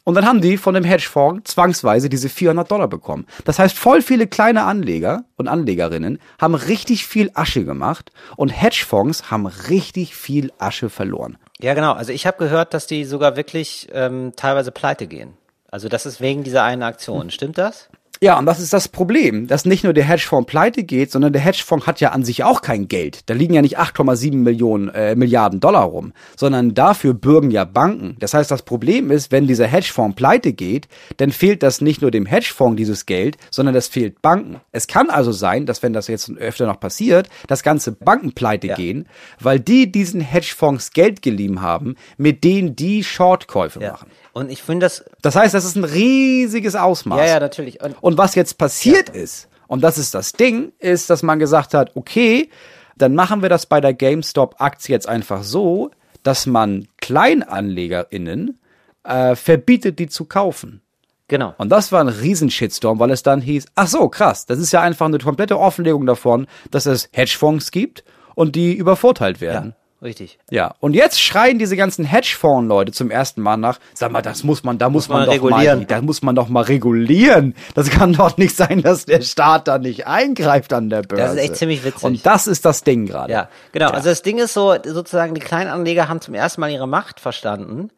Und dann haben die von dem Hedgefonds zwangsweise diese 400 Dollar bekommen. Das heißt, voll viele kleine Anleger und Anlegerinnen haben richtig viel Asche gemacht und Hedgefonds haben richtig viel Asche verloren. Ja, genau. Also ich habe gehört, dass die sogar wirklich ähm, teilweise pleite gehen. Also das ist wegen dieser einen Aktion. Stimmt das? Ja, und das ist das Problem, dass nicht nur der Hedgefonds pleite geht, sondern der Hedgefonds hat ja an sich auch kein Geld. Da liegen ja nicht 8,7 Millionen äh, Milliarden Dollar rum, sondern dafür bürgen ja Banken. Das heißt, das Problem ist, wenn dieser Hedgefonds pleite geht, dann fehlt das nicht nur dem Hedgefonds dieses Geld, sondern das fehlt Banken. Es kann also sein, dass wenn das jetzt öfter noch passiert, dass ganze Banken pleite gehen, weil die diesen Hedgefonds Geld geliehen haben, mit denen die Shortkäufe machen. Und ich finde das. Das heißt, das ist ein riesiges Ausmaß. Ja, ja, natürlich. Und Und was jetzt passiert ist, und das ist das Ding, ist, dass man gesagt hat, okay, dann machen wir das bei der GameStop-Aktie jetzt einfach so, dass man KleinanlegerInnen äh, verbietet, die zu kaufen. genau. Und das war ein Riesenshitstorm, weil es dann hieß, ach so, krass, das ist ja einfach eine komplette Offenlegung davon, dass es Hedgefonds gibt und die übervorteilt werden. Richtig. Ja, und jetzt schreien diese ganzen Hedgefonds-Leute zum ersten Mal nach, sag mal, das muss man, da muss, man, man doch regulieren. mal, da muss man doch mal regulieren. Das kann doch nicht sein, dass der Staat da nicht eingreift an der Börse. Das ist echt ziemlich witzig. Und das ist das Ding gerade. Ja, genau. Also das Ding ist so, sozusagen, die Kleinanleger haben zum ersten Mal ihre Macht verstanden,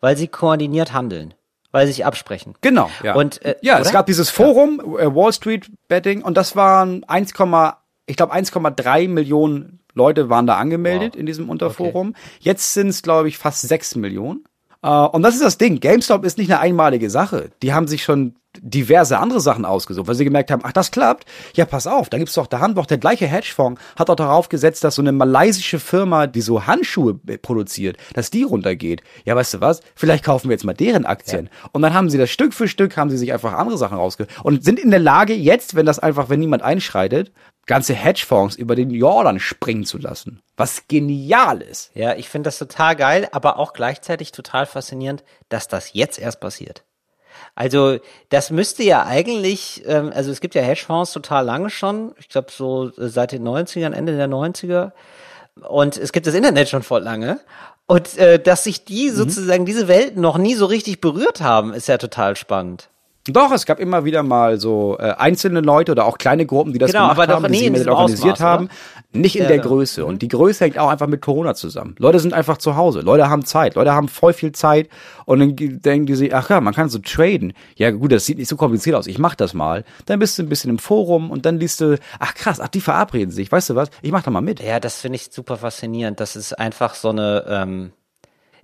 weil sie koordiniert handeln, weil sie sich absprechen. Genau, ja. Und, äh, ja, es gab dieses Forum, äh, Wall Street Betting, und das waren 1, ich glaube 1,3 Millionen Leute waren da angemeldet Wow. in diesem Unterforum. Jetzt sind es, glaube ich, fast 6 Millionen. Äh, und das ist das Ding. GameStop ist nicht eine einmalige Sache. Die haben sich schon diverse andere Sachen ausgesucht, weil sie gemerkt haben, ach, das klappt. Ja, pass auf, da gibt's doch, da haben doch der gleiche Hedgefonds hat doch darauf gesetzt, dass so eine malaysische Firma, die so Handschuhe produziert, dass die runtergeht. Ja, weißt du was? Vielleicht kaufen wir jetzt mal deren Aktien. Ja. Und dann haben sie das Stück für Stück, haben sie sich einfach andere Sachen rausge und sind in der Lage jetzt, wenn das einfach, wenn niemand einschreitet, ganze Hedgefonds über den Jordan springen zu lassen. Was genial ist. Ja, ich finde das total geil, aber auch gleichzeitig total faszinierend, dass das jetzt erst passiert. Also das müsste ja eigentlich, ähm, also es gibt ja Hedgefonds total lange schon, ich glaube so seit den 90ern, Ende der 90er. Und es gibt das Internet schon voll lange. Und äh, dass sich die mhm. sozusagen diese Welten noch nie so richtig berührt haben, ist ja total spannend. Doch, es gab immer wieder mal so äh, einzelne Leute oder auch kleine Gruppen, die das genau, gemacht haben, die sich organisiert Ausmaß, haben. Oder? Nicht in ja, der Größe. Und die Größe hängt auch einfach mit Corona zusammen. Leute sind einfach zu Hause. Leute haben Zeit. Leute haben voll viel Zeit. Und dann denken die sich, ach ja, man kann so traden. Ja gut, das sieht nicht so kompliziert aus. Ich mach das mal. Dann bist du ein bisschen im Forum und dann liest du, ach krass, ach die verabreden sich. Weißt du was? Ich mach da mal mit. Ja, das finde ich super faszinierend. Das ist einfach so eine, ähm,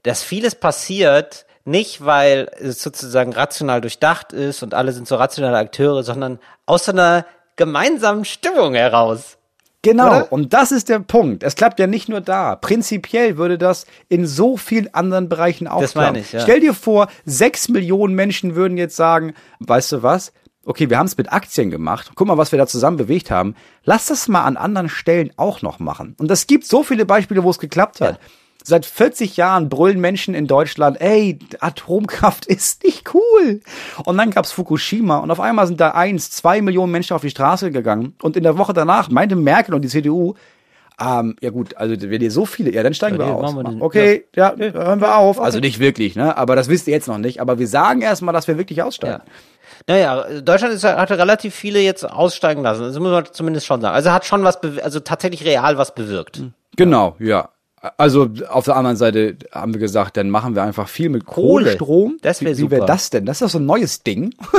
dass vieles passiert, nicht, weil es sozusagen rational durchdacht ist und alle sind so rationale Akteure, sondern aus einer gemeinsamen Stimmung heraus. Genau, Oder? und das ist der Punkt. Es klappt ja nicht nur da. Prinzipiell würde das in so vielen anderen Bereichen auch das klappen. Meine ich, ja. Stell dir vor, sechs Millionen Menschen würden jetzt sagen, weißt du was? Okay, wir haben es mit Aktien gemacht. Guck mal, was wir da zusammen bewegt haben. Lass das mal an anderen Stellen auch noch machen. Und es gibt so viele Beispiele, wo es geklappt hat. Ja. Seit 40 Jahren brüllen Menschen in Deutschland, ey, Atomkraft ist nicht cool. Und dann gab's Fukushima und auf einmal sind da eins, zwei Millionen Menschen auf die Straße gegangen. Und in der Woche danach meinte Merkel und die CDU, ähm, ja gut, also wenn ihr so viele, ja, dann steigen ja, wir aus. Wir okay, ja. ja, hören wir auf. Okay. Also nicht wirklich, ne? Aber das wisst ihr jetzt noch nicht. Aber wir sagen erstmal, dass wir wirklich aussteigen. Ja. Naja, Deutschland ist, hatte relativ viele jetzt aussteigen lassen. Das muss man zumindest schon sagen. Also hat schon was, also tatsächlich real was bewirkt. Genau, ja. Also auf der anderen Seite haben wir gesagt, dann machen wir einfach viel mit Kohle. Kohlestrom. Das wäre super. Wie wäre das denn? Das ist doch so ein neues Ding.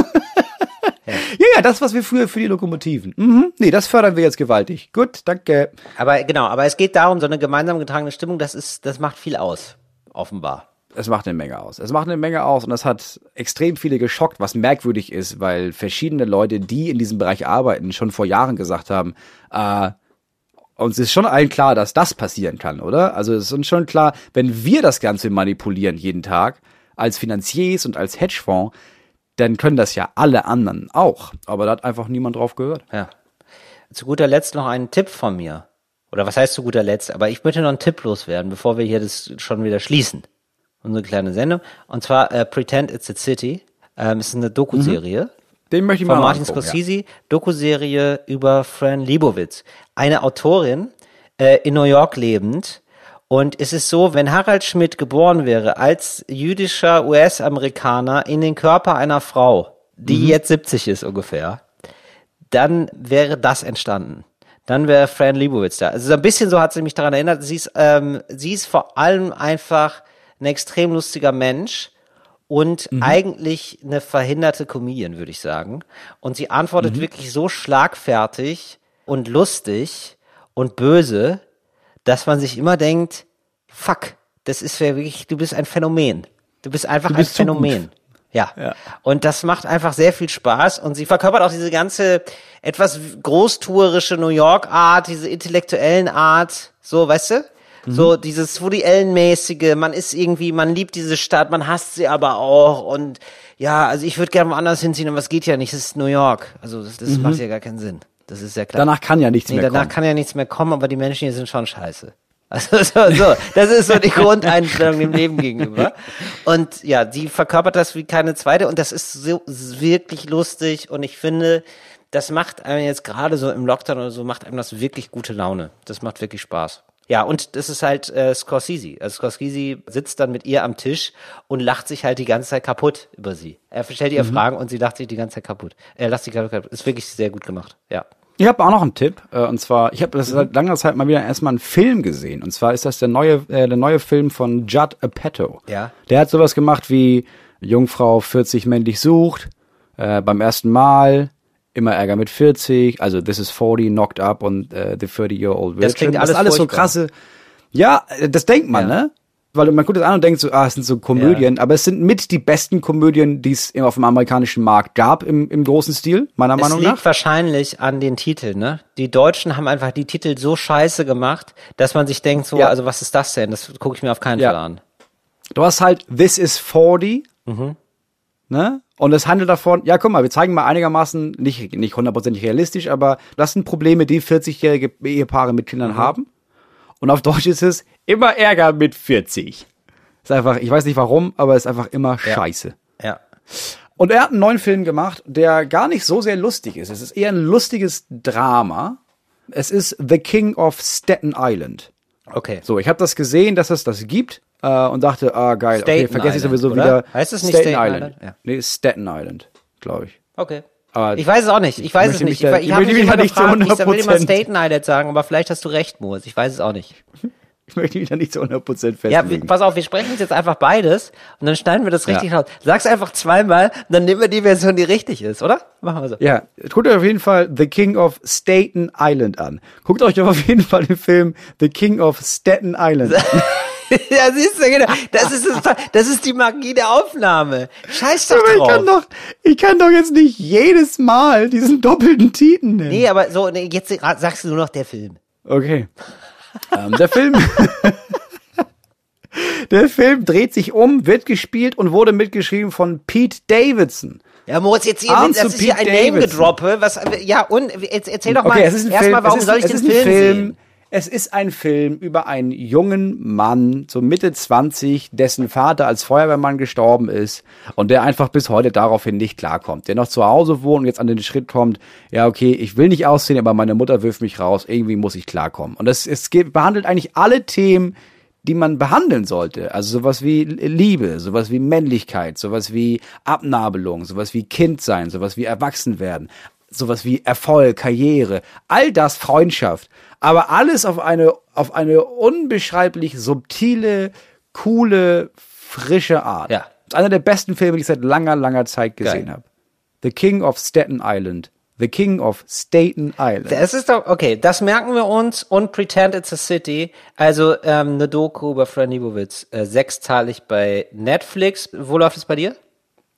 ja. ja, ja, das, was wir früher für die Lokomotiven. Mhm. Nee, das fördern wir jetzt gewaltig. Gut, danke. Aber genau, aber es geht darum, so eine gemeinsam getragene Stimmung, das ist, das macht viel aus, offenbar. Es macht eine Menge aus. Es macht eine Menge aus und das hat extrem viele geschockt, was merkwürdig ist, weil verschiedene Leute, die in diesem Bereich arbeiten, schon vor Jahren gesagt haben, äh, uns ist schon allen klar, dass das passieren kann, oder? Also es ist uns schon klar, wenn wir das Ganze manipulieren jeden Tag, als Finanziers und als Hedgefonds, dann können das ja alle anderen auch. Aber da hat einfach niemand drauf gehört. Ja. Zu guter Letzt noch einen Tipp von mir. Oder was heißt zu guter Letzt? Aber ich möchte noch einen Tipp loswerden, bevor wir hier das schon wieder schließen. Unsere kleine Sendung. Und zwar äh, Pretend It's a City. Ähm, ist eine Doku-Serie. Mhm. Den möchte ich mal Von Martin angucken, Scorsese, ja. Doku-Serie über Fran Lebowitz. Eine Autorin, äh, in New York lebend. Und es ist so, wenn Harald Schmidt geboren wäre als jüdischer US-Amerikaner in den Körper einer Frau, die mhm. jetzt 70 ist ungefähr, dann wäre das entstanden. Dann wäre Fran Lebowitz da. Also so ein bisschen so hat sie mich daran erinnert. Sie ist, ähm, sie ist vor allem einfach ein extrem lustiger Mensch und mhm. eigentlich eine verhinderte Comedian, würde ich sagen. Und sie antwortet mhm. wirklich so schlagfertig und lustig und böse, dass man sich immer denkt, fuck, das ist ja wirklich, du bist ein Phänomen. Du bist einfach du bist ein Phänomen. Ja. ja. Und das macht einfach sehr viel Spaß und sie verkörpert auch diese ganze etwas großtuerische New York Art, diese intellektuellen Art, so, weißt du? Mhm. So dieses Woody Allen-mäßige, man ist irgendwie, man liebt diese Stadt, man hasst sie aber auch und ja, also ich würde gerne woanders hinziehen, aber es geht ja nicht, es ist New York. Also das, das mhm. macht ja gar keinen Sinn. Das ist ja klar. Danach kann ja nichts nee, mehr danach kommen. Danach kann ja nichts mehr kommen, aber die Menschen hier sind schon scheiße. Also so, so, das ist so die Grundeinstellung dem Leben gegenüber. Und ja, die verkörpert das wie keine zweite und das ist so wirklich lustig und ich finde, das macht einem jetzt gerade so im Lockdown oder so, macht einem das wirklich gute Laune. Das macht wirklich Spaß. Ja, und das ist halt äh, Scorsese. Also Scorsese sitzt dann mit ihr am Tisch und lacht sich halt die ganze Zeit kaputt über sie. Er stellt ihr mhm. Fragen und sie lacht sich die ganze Zeit kaputt. Er lacht sich kaputt. Ist wirklich sehr gut gemacht. Ja. Ich habe auch noch einen Tipp äh, und zwar ich habe das seit langer Zeit mal wieder erstmal einen Film gesehen und zwar ist das der neue äh, der neue Film von Judd Apatow. Ja. Der hat sowas gemacht wie Jungfrau 40 männlich sucht äh, beim ersten Mal immer Ärger mit 40, also This is 40, Knocked Up und uh, The 30-Year-Old Das klingt alles, das alles so krasse. Ja, das denkt man, ja. ne? weil man guckt das an und denkt so, ah, es sind so Komödien, aber es sind mit die besten Komödien, die es auf dem amerikanischen Markt gab im, im großen Stil, meiner Es Meinung liegt nach. wahrscheinlich an den Titeln, ne? Die Deutschen haben einfach die Titel so scheiße gemacht, dass man sich denkt, so, Ja. also was ist das denn? Das gucke ich mir auf keinen Ja. Fall an. Du hast halt This is 40, ne? Und es handelt davon, ja, guck mal, wir zeigen mal einigermaßen, nicht, nicht hundertprozentig realistisch, aber das sind Probleme, die 40-jährige Ehepaare mit Kindern haben. Und auf Deutsch ist es immer Ärger mit 40. Ist einfach, ich weiß nicht warum, aber ist einfach immer scheiße. Ja. Und er hat einen neuen Film gemacht, der gar nicht so sehr lustig ist. Es ist eher ein lustiges Drama. Es ist The King of Staten Island. Okay. So, ich habe das gesehen, dass es das gibt äh, und dachte, ah geil, okay, Staten vergesse ich sowieso oder? wieder. Heißt es nicht Staten, Staten Island? Island? Ja. Nee, Staten Island, glaube ich. Okay. Aber Ich weiß es auch nicht. Ich weiß es nicht. da- ich ich habe möchte mich immer nicht zu gefragt, ich will immer 100%. Staten Island sagen, aber vielleicht hast du recht, Moos. Ich weiß es auch nicht. Ich möchte mich da nicht zu 100% festlegen. Ja, wir- pass auf, wir sprechen jetzt einfach beides und dann schneiden wir das richtig raus. Sag's einfach zweimal, dann nehmen wir die Version, die richtig ist, oder? Machen wir so. Ja, guckt euch auf jeden Fall The King of Staten Island an. Guckt euch auf jeden Fall den Film The King of Staten Island an. ja, siehst du, genau. Das ist, das, das ist die Magie der Aufnahme. Scheiß doch Aber ich kann drauf. doch, ich kann doch jetzt nicht jedes Mal diesen doppelten Titel nennen. Nee, aber so, jetzt sagst du nur noch der Film. Okay. ähm, der Film. der Film dreht sich um, wird gespielt und wurde mitgeschrieben von Pete Davidson. Ja, Moritz, jetzt hier, Ahnst das ist hier Pete ein Davidson? Name-Gedroppe. Was, ja, und, jetzt erzähl doch mal, Okay, ein erstmal, warum ist, soll ich den ein Film, Film sehen? Es ist ein Film über einen jungen Mann, so Mitte 20, dessen Vater als Feuerwehrmann gestorben ist und der einfach bis heute daraufhin nicht klarkommt. Der noch zu Hause wohnt und jetzt an den Schritt kommt, ja, okay, ich will nicht aussehen, aber meine Mutter wirft mich raus, irgendwie muss ich klarkommen. Und es geht- behandelt eigentlich alle Themen, die man behandeln sollte. Also sowas wie Liebe, sowas wie Männlichkeit, sowas wie Abnabelung, sowas wie Kindsein, sowas wie Erwachsenwerden, sowas wie Erfolg, Karriere, all das Freundschaft, aber alles auf eine auf eine unbeschreiblich subtile, coole, frische Art. Ja. Das ist einer der besten Filme, die ich seit langer, langer Zeit gesehen habe. The King of Staten Island. The King of Staten Island. Es ist doch, okay, das merken wir uns und Pretend It's a City, also ähm, eine Doku über Fran Lebowitz, äh, sechsteilig bei Netflix. Wo läuft es bei dir?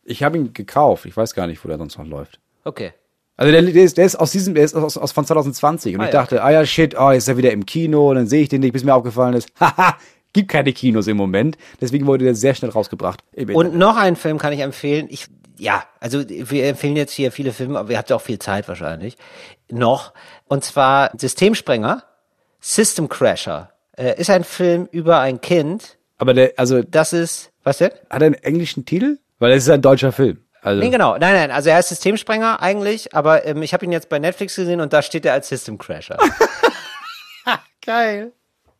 Ich habe ihn gekauft. Ich weiß gar nicht, wo der sonst noch läuft. Okay. Also der, der, ist, der ist aus diesem, der ist aus, aus von 2020 und Ah, ich ja. dachte, ah ja, shit, oh, jetzt ist er wieder im Kino und dann sehe ich den nicht, bis mir aufgefallen ist, haha, gibt keine Kinos im Moment. Deswegen wurde der sehr schnell rausgebracht. Und noch einen Film kann ich empfehlen. Ich, ja, also wir empfehlen jetzt hier viele Filme, aber ihr habt ja auch viel Zeit wahrscheinlich. Noch. Und zwar Systemsprenger, System Crasher. Äh, ist ein Film über ein Kind. Aber der, also, Das ist, was denn? hat er einen englischen Titel? Weil es ist ein deutscher Film. Also, Nee, genau. Nein, nein. Also er ist Systemsprenger eigentlich, aber ähm, ich habe ihn jetzt bei Netflix gesehen und da steht er als System Crasher. geil.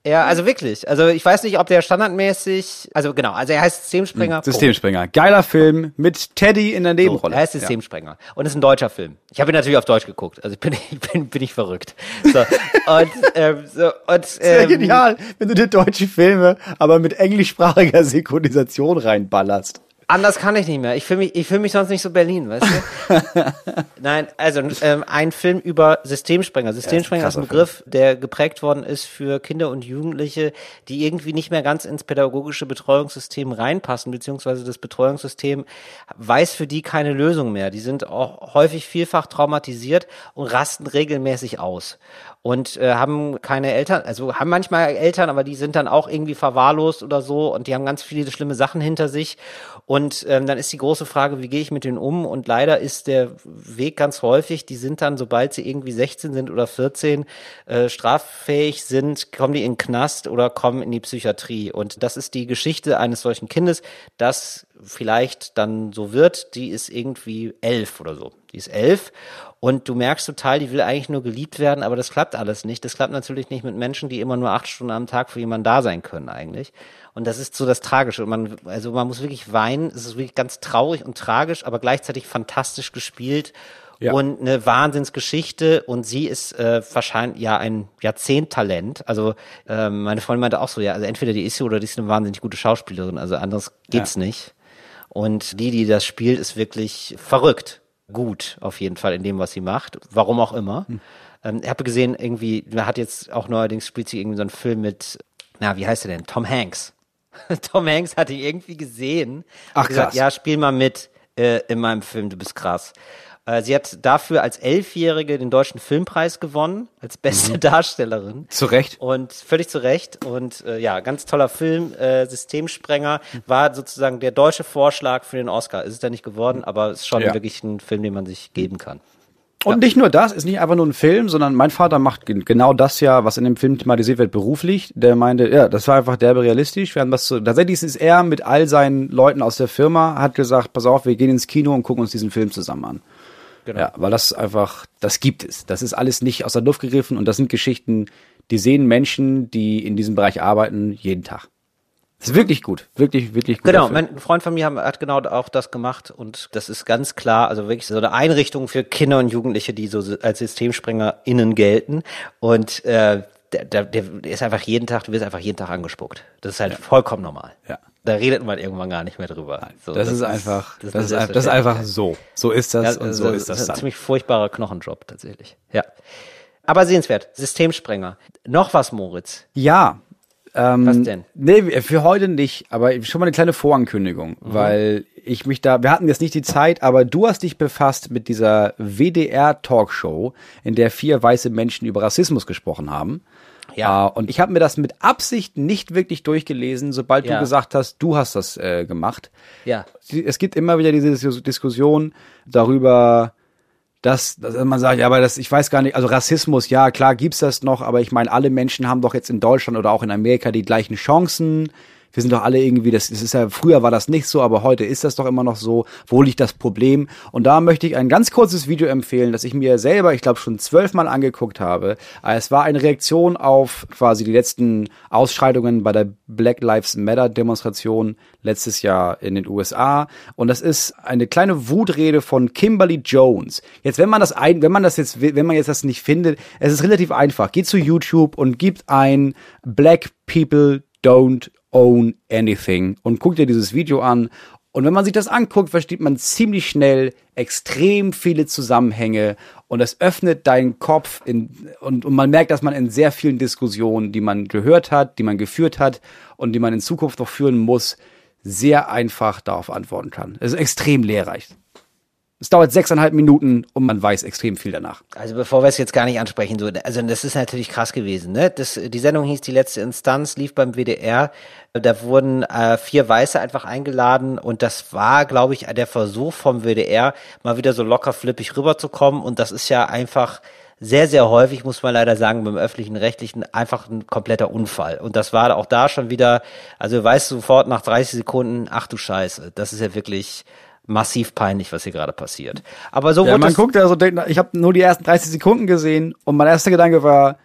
ja, also wirklich. Also ich weiß nicht, ob der standardmäßig, also genau, also er heißt Systemsprenger. Punkt. Systemsprenger. Geiler Film mit Teddy in der So, Nebenrolle. er heißt Systemsprenger. Und ist ein deutscher Film. Ich habe ihn natürlich auf Deutsch geguckt. Also ich bin, ich bin, bin ich verrückt. So, und, ähm, so, und, Sehr ähm, genial, wenn du dir deutsche Filme aber mit englischsprachiger Synchronisation reinballerst. Anders kann ich nicht mehr. Ich fühle mich, ich fühle mich sonst nicht so Berlin, weißt du? Nein, also ähm, ein Film über Systemsprenger. Systemsprenger ist ein krasser Begriff, der geprägt worden ist für Kinder und Jugendliche, die irgendwie nicht mehr ganz ins pädagogische Betreuungssystem reinpassen, beziehungsweise das Betreuungssystem weiß für die keine Lösung mehr. Die sind auch häufig vielfach traumatisiert und rasten regelmäßig aus und äh, haben keine Eltern, also haben manchmal Eltern, aber die sind dann auch irgendwie verwahrlost oder so und die haben ganz viele schlimme Sachen hinter sich. Und ähm, dann ist die große Frage, wie gehe ich mit denen um? Und leider ist der Weg ganz häufig, die sind dann, sobald sie irgendwie 16 sind oder 14, äh, straffähig sind, kommen die in den Knast oder kommen in die Psychiatrie. Und das ist die Geschichte eines solchen Kindes, das vielleicht dann so wird, die ist irgendwie elf oder so. Die ist elf und du merkst total, die will eigentlich nur geliebt werden, aber das klappt alles nicht. Das klappt natürlich nicht mit Menschen, die immer nur acht Stunden am Tag für jemanden da sein können eigentlich. Und das ist so das Tragische. Und man, also man muss wirklich weinen. Es ist wirklich ganz traurig und tragisch, aber gleichzeitig fantastisch gespielt. Ja. Und eine Wahnsinnsgeschichte und sie ist äh, wahrscheinlich ja ein Jahrzehnttalent. Also ähm, meine Freundin meinte auch so, ja, also entweder die ist sie oder die ist eine wahnsinnig gute Schauspielerin. Also anders geht's nicht. Und die, die das spielt, ist wirklich verrückt. Gut, auf jeden Fall in dem, was sie macht. Warum auch immer. Ähm, ich habe gesehen, irgendwie, man hat jetzt auch neuerdings spielt sie irgendwie so einen Film mit, na, wie heißt der denn? Tom Hanks. Tom Hanks hat ihn irgendwie gesehen. Ach, gesagt, krass. ja, spiel mal mit äh, in meinem Film, du bist krass. Äh, sie hat dafür als Elfjährige den Deutschen Filmpreis gewonnen, als beste Mhm. Darstellerin. Zu Recht. Und völlig zu Recht. Und äh, ja, ganz toller Film. Äh, Systemsprenger war sozusagen der deutsche Vorschlag für den Oscar. Ist es da nicht geworden, aber ist schon Ja. wirklich ein Film, den man sich geben kann. Und nicht nur das, ist nicht einfach nur ein Film, sondern mein Vater macht gen- genau das ja, was in dem Film thematisiert wird, beruflich. Der meinte, ja, das war einfach derbe realistisch. Wir haben was zu, tatsächlich ist er mit all seinen Leuten aus der Firma, hat gesagt, pass auf, wir gehen ins Kino und gucken uns diesen Film zusammen an. Genau. Ja, weil das einfach, das gibt es. Das ist alles nicht aus der Luft gegriffen und das sind Geschichten, die sehen Menschen, die in diesem Bereich arbeiten, jeden Tag. Das ist wirklich gut. Wirklich, wirklich gut. Genau, mein Freund von mir hat genau auch das gemacht und das ist ganz klar, also wirklich so eine Einrichtung für Kinder und Jugendliche, die so als SystemsprengerInnen gelten und äh, der, der, der ist einfach jeden Tag, du wirst einfach jeden Tag angespuckt. Das ist halt vollkommen normal. Ja. Da redet man irgendwann gar nicht mehr drüber. So, das, ist einfach, das, eine ist, einfach- das ist einfach so. So ist das Ja, und also so ist das ein dann. ziemlich furchtbarer Knochenjob tatsächlich. Ja. Aber sehenswert. Systemsprenger. Noch was, Moritz. Ja. Ähm, Was denn? Nee, für heute nicht, aber schon mal eine kleine Vorankündigung, Mhm. weil ich mich da, wir hatten jetzt nicht die Zeit, aber du hast dich befasst mit dieser WDR-Talkshow, in der vier weiße Menschen über Rassismus gesprochen haben. Ja. Äh, und ich habe mir das mit Absicht nicht wirklich durchgelesen, sobald Ja. du gesagt hast, du hast das äh, gemacht. Ja. Es gibt immer wieder diese Dis- Diskussion darüber, dass, dass man sagt, ja, aber das, ich weiß gar nicht, also Rassismus, ja, klar gibt's das noch, aber ich meine, alle Menschen haben doch jetzt in Deutschland oder auch in Amerika die gleichen Chancen. Wir sind doch alle irgendwie, das, ist ja, früher war das nicht so, aber heute ist das doch immer noch so. Wo liegt das Problem? Und da möchte ich ein ganz kurzes Video empfehlen, das ich mir selber, ich glaube, schon zwölfmal angeguckt habe. Äh, Es war eine Reaktion auf quasi die letzten Ausschreitungen bei der Black Lives Matter Demonstration letztes Jahr in den USA. Und das ist eine kleine Wutrede von Kimberly Jones. Jetzt, wenn man das ein, wenn man das jetzt, wenn man jetzt das nicht findet, es ist relativ einfach. Geht zu YouTube und gibt ein Black People Don't Own Anything und guckt dir dieses Video an. Und wenn man sich das anguckt, versteht man ziemlich schnell extrem viele Zusammenhänge und es öffnet deinen Kopf in, und, und man merkt, dass man in sehr vielen Diskussionen, die man gehört hat, die man geführt hat und die man in Zukunft noch führen muss, sehr einfach darauf antworten kann. Es ist extrem lehrreich. Es dauert sechseinhalb Minuten und man weiß extrem viel danach. Also bevor wir es jetzt gar nicht ansprechen, so, also das ist natürlich krass gewesen. Ne? Das, die Sendung hieß Die letzte Instanz, lief beim WDR. Da wurden äh, vier Weiße einfach eingeladen und das war, glaube ich, der Versuch vom WDR, mal wieder so locker flippig rüberzukommen. Und das ist ja einfach sehr, sehr häufig, muss man leider sagen, beim öffentlichen Rechtlichen einfach ein kompletter Unfall. Und das war auch da schon wieder, also du weißt sofort nach 30 Sekunden, ach du Scheiße, das ist ja wirklich massiv peinlich, was hier gerade passiert. Aber so Ja, man guckt ja so, denkt, ich habe nur die ersten 30 Sekunden gesehen und mein erster Gedanke war,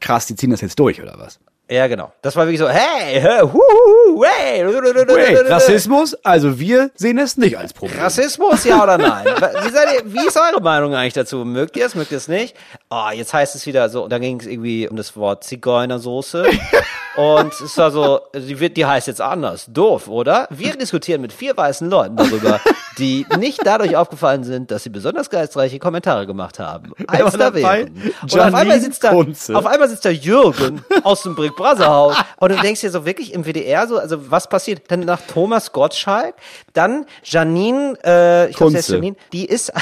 krass, die ziehen das jetzt durch, oder was? Ja, genau. Das war wirklich so, hey, hey, hu, hu, hu, hey, Wait, Rassismus? Also wir sehen es nicht als Problem. Rassismus, ja oder nein? Wie, seid ihr, wie ist eure Meinung eigentlich dazu? Mögt ihr es, mögt ihr es nicht? Oh, jetzt heißt es wieder so, und da ging es irgendwie um das Wort Zigeunersoße. und es war so, die, wird, die heißt jetzt anders. Doof, oder? Wir diskutieren mit vier weißen Leuten darüber, die nicht dadurch aufgefallen sind, dass sie besonders geistreiche Kommentare gemacht haben. War da wären. Und auf einmal sitzt da, Kunze. auf einmal sitzt da Jürgen aus dem Brick Brother Haus. Und du denkst dir so wirklich im WDR so, also was passiert? Dann nach Thomas Gottschalk, dann Janine, äh, ich glaube. Janine, die ist,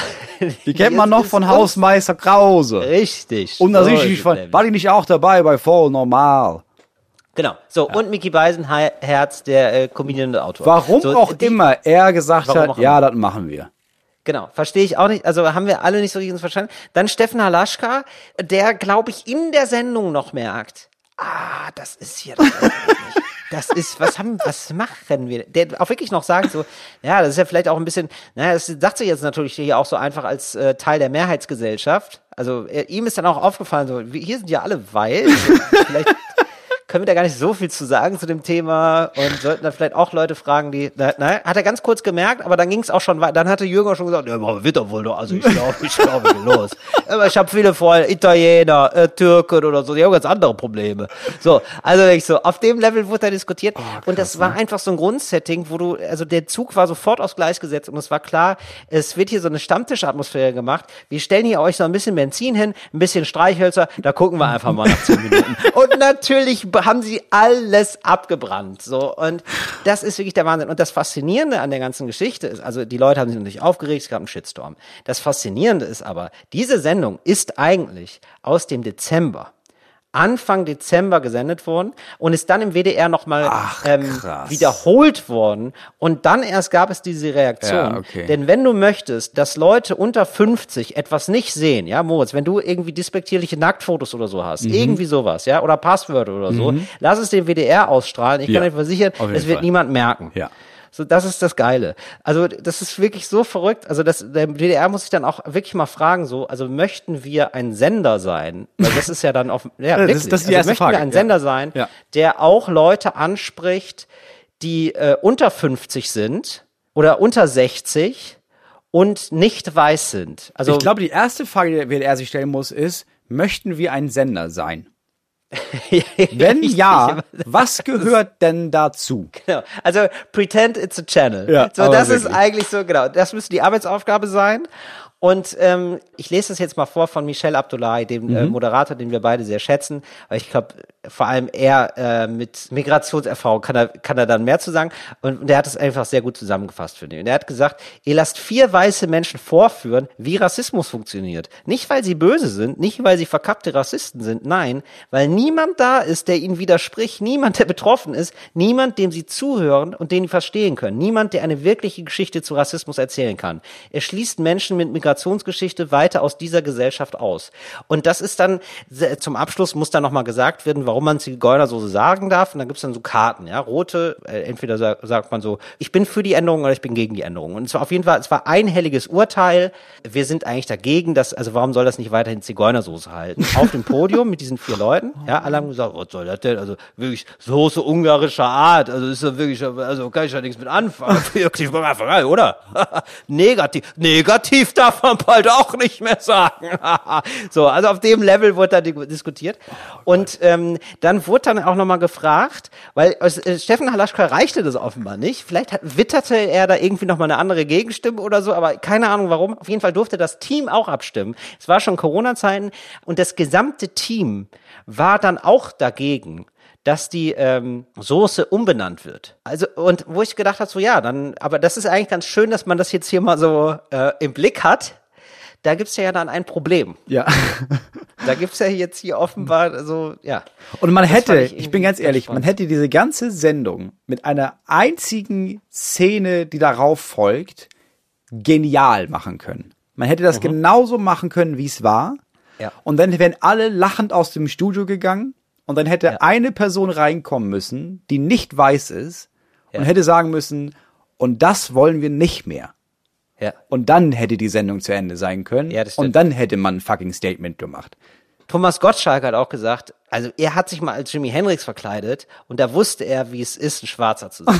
Die kennt man ist- noch ist von Hausmeister Krause. Richtig. Und da So ist war die nicht auch dabei bei Voll Normal? Genau. So, und Mickey Beisenherz, der äh, Comedian und Autor. Warum so, auch die- immer er gesagt hat, ja, das machen wir. Genau, verstehe ich auch nicht. Also haben wir alle nicht so richtig verstanden. Dann Steffen Halaschka, der, glaube ich, in der Sendung noch merkt, ah, das ist hier das, das ist, was haben, was machen wir? Der auch wirklich noch sagt so, ja, das ist ja vielleicht auch ein bisschen, naja, das sagt sich jetzt natürlich hier auch so einfach als äh, Teil der Mehrheitsgesellschaft. Also er, ihm ist dann auch aufgefallen, so, wir, hier sind ja alle weiß. vielleicht können wir da gar nicht so viel zu sagen zu dem Thema und sollten dann vielleicht auch Leute fragen, die, na, na, hat er ganz kurz gemerkt, aber dann ging es auch schon weiter. Dann hatte Jürgen auch schon gesagt, ja, aber wird doch wohl doch, also ich glaube, ich glaube, los. Aber ich habe viele Freunde, Italiener, äh, Türken oder so, die haben ganz andere Probleme. So, also ich so, auf dem Level wurde da diskutiert und das war einfach so ein Grundsetting, wo du, also der Zug war sofort aufs Gleis gesetzt und es war klar, es wird hier so eine Stammtischatmosphäre gemacht. Wir stellen hier euch so ein bisschen Benzin hin, ein bisschen Streichhölzer, da gucken wir einfach mal nach zehn Minuten. Und natürlich Haben sie alles abgebrannt. So. Und das ist wirklich der Wahnsinn. Und das Faszinierende an der ganzen Geschichte ist, also die Leute haben sich natürlich aufgeregt, es gab einen Shitstorm. Das Faszinierende ist aber, diese Sendung ist eigentlich aus dem Dezember. Anfang Dezember gesendet worden und ist dann im WDR nochmal ähm, wiederholt worden und dann erst gab es diese Reaktion. Ja, okay. Denn wenn du möchtest, dass Leute unter 50 etwas nicht sehen, ja, Moritz, wenn du irgendwie despektierliche Nacktfotos oder so hast, Mhm. irgendwie sowas, ja, oder Passwörter oder so, lass es den WDR ausstrahlen. Ich Ja, kann dir versichern, es wird Fall. niemand merken. Ja. So, das ist das Geile. Also, das ist wirklich so verrückt. Also, das, der DDR muss sich dann auch wirklich mal fragen, so, also möchten wir ein Sender sein? Weil das ist ja dann auf, ja, das ist- wirklich. das ist die also, erste möchten Frage, wir ein ja. Sender sein, Ja. der auch Leute anspricht, die äh, unter 50 sind oder unter 60 und nicht weiß sind. Also, ich glaube, die erste Frage, die der WDR sich stellen muss, ist, möchten wir ein Sender sein? Wenn ja, was gehört denn dazu? Genau. Also pretend it's a channel. Ja, so, aber das ist wirklich. eigentlich so, genau. Das müsste die Arbeitsaufgabe sein. Und ähm, ich lese das jetzt mal vor von Michel Abdullahi, dem Mhm. äh, Moderator, den wir beide sehr schätzen, weil ich glaube, vor allem er äh, mit Migrationserfahrung kann er, kann er dann mehr zu sagen. Und, und er hat es einfach sehr gut zusammengefasst, finde ich. Und er hat gesagt, ihr lasst vier weiße Menschen vorführen, wie Rassismus funktioniert. Nicht, weil sie böse sind, nicht, weil sie verkappte Rassisten sind, nein, weil niemand da ist, der ihnen widerspricht, niemand, der betroffen ist, niemand, dem sie zuhören und den sie verstehen können, niemand, der eine wirkliche Geschichte zu Rassismus erzählen kann. Er schließt Menschen mit Migrationsgeschichte weiter aus dieser Gesellschaft aus. Und das ist dann, zum Abschluss muss dann nochmal gesagt werden, warum man Zigeunersoße sagen darf. Und dann gibt's dann so Karten, ja, rote, äh, entweder sa sagt man so, ich bin für die Änderung oder ich bin gegen die Änderung. Und es war auf jeden Fall, es war einhelliges Urteil. Wir sind eigentlich dagegen, dass, also warum soll das nicht weiterhin Zigeunersoße halten? Auf dem Podium mit diesen vier Leuten, ja, alle haben gesagt, was soll das denn? Also wirklich Soße ungarischer Art, also ist ja wirklich, also kann ich ja nichts mit anfangen. Wirklich von Anfang an, oder? negativ, negativ darf man bald auch nicht mehr sagen. so, also auf dem Level wurde da di- diskutiert. Und ähm, dann wurde dann auch nochmal gefragt, weil äh, Steffen Halaschka reichte das offenbar nicht. Vielleicht hat, witterte er da irgendwie nochmal eine andere Gegenstimme oder so, aber keine Ahnung warum. Auf jeden Fall durfte das Team auch abstimmen. Es war schon Corona-Zeiten und das gesamte Team war dann auch dagegen dass die ähm, Soße umbenannt wird. Also und wo ich gedacht habe, so ja, dann, aber das ist eigentlich ganz schön, dass man das jetzt hier mal so äh, im Blick hat. Da gibt's ja dann ein Problem. Ja. Da gibt's ja jetzt hier offenbar so, ja. Und man Das hätte, ich, ich bin ganz ehrlich, man spannend. hätte diese ganze Sendung mit einer einzigen Szene, die darauf folgt, genial machen können. Man hätte das genauso machen können, wie es war. Mhm. Ja. Und dann wären alle lachend aus dem Studio gegangen und dann hätte Ja. eine Person reinkommen müssen, die nicht weiß ist und Ja. hätte sagen müssen, und das wollen wir nicht mehr. Ja. Und dann hätte die Sendung zu Ende sein können. Ja, das stimmt. und dann hätte man ein fucking Statement gemacht. Thomas Gottschalk hat auch gesagt, also er hat sich mal als Jimi Hendrix verkleidet und da wusste er, wie es ist, ein Schwarzer zu sein.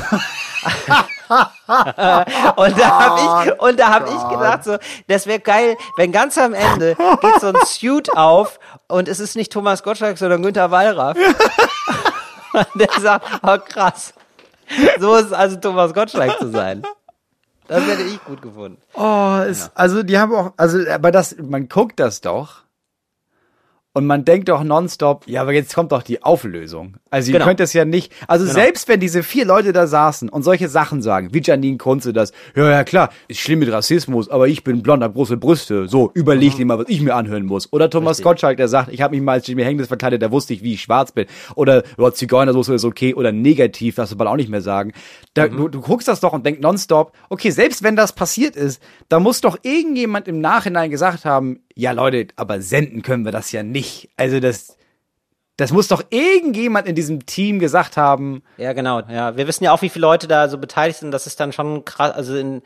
und da habe ich und da habe ich gedacht so, das wäre geil, wenn ganz am Ende geht so ein Suit auf und es ist nicht Thomas Gottschalk, sondern Günther Wallraff. Und der sagt, oh krass. So ist es also Thomas Gottschalk zu sein. Das hätte ich gut gefunden. Oh, ist, also die haben auch, also aber das, man guckt das doch und man denkt doch nonstop, ja, aber jetzt kommt doch die Auflösung. Also ihr Genau. könnt es ja nicht, also selbst wenn diese vier Leute da saßen und solche Sachen sagen, wie Janine Kunze das, ja, ja klar, ist schlimm mit Rassismus, aber ich bin blond, hab große Brüste, so, überleg dir mal, was ich mir anhören muss. Oder Thomas Richtig. Gottschalk, der sagt, ich habe mich mal als Jimi Hendrix verkleidet, da wusste ich, wie ich schwarz bin. Oder, ja, Zigeunersoße ist okay, oder negativ, darfst du bald auch nicht mehr sagen. Da, Mhm. du, du guckst das doch und denkst nonstop, okay, selbst wenn das passiert ist, da muss doch irgendjemand im Nachhinein gesagt haben, ja Leute, aber senden können wir das ja nicht. Also das, das muss doch irgendjemand in diesem Team gesagt haben, Ja, genau. Ja, wir wissen ja auch, wie viele Leute da so beteiligt sind. Das ist dann schon krass. Also in,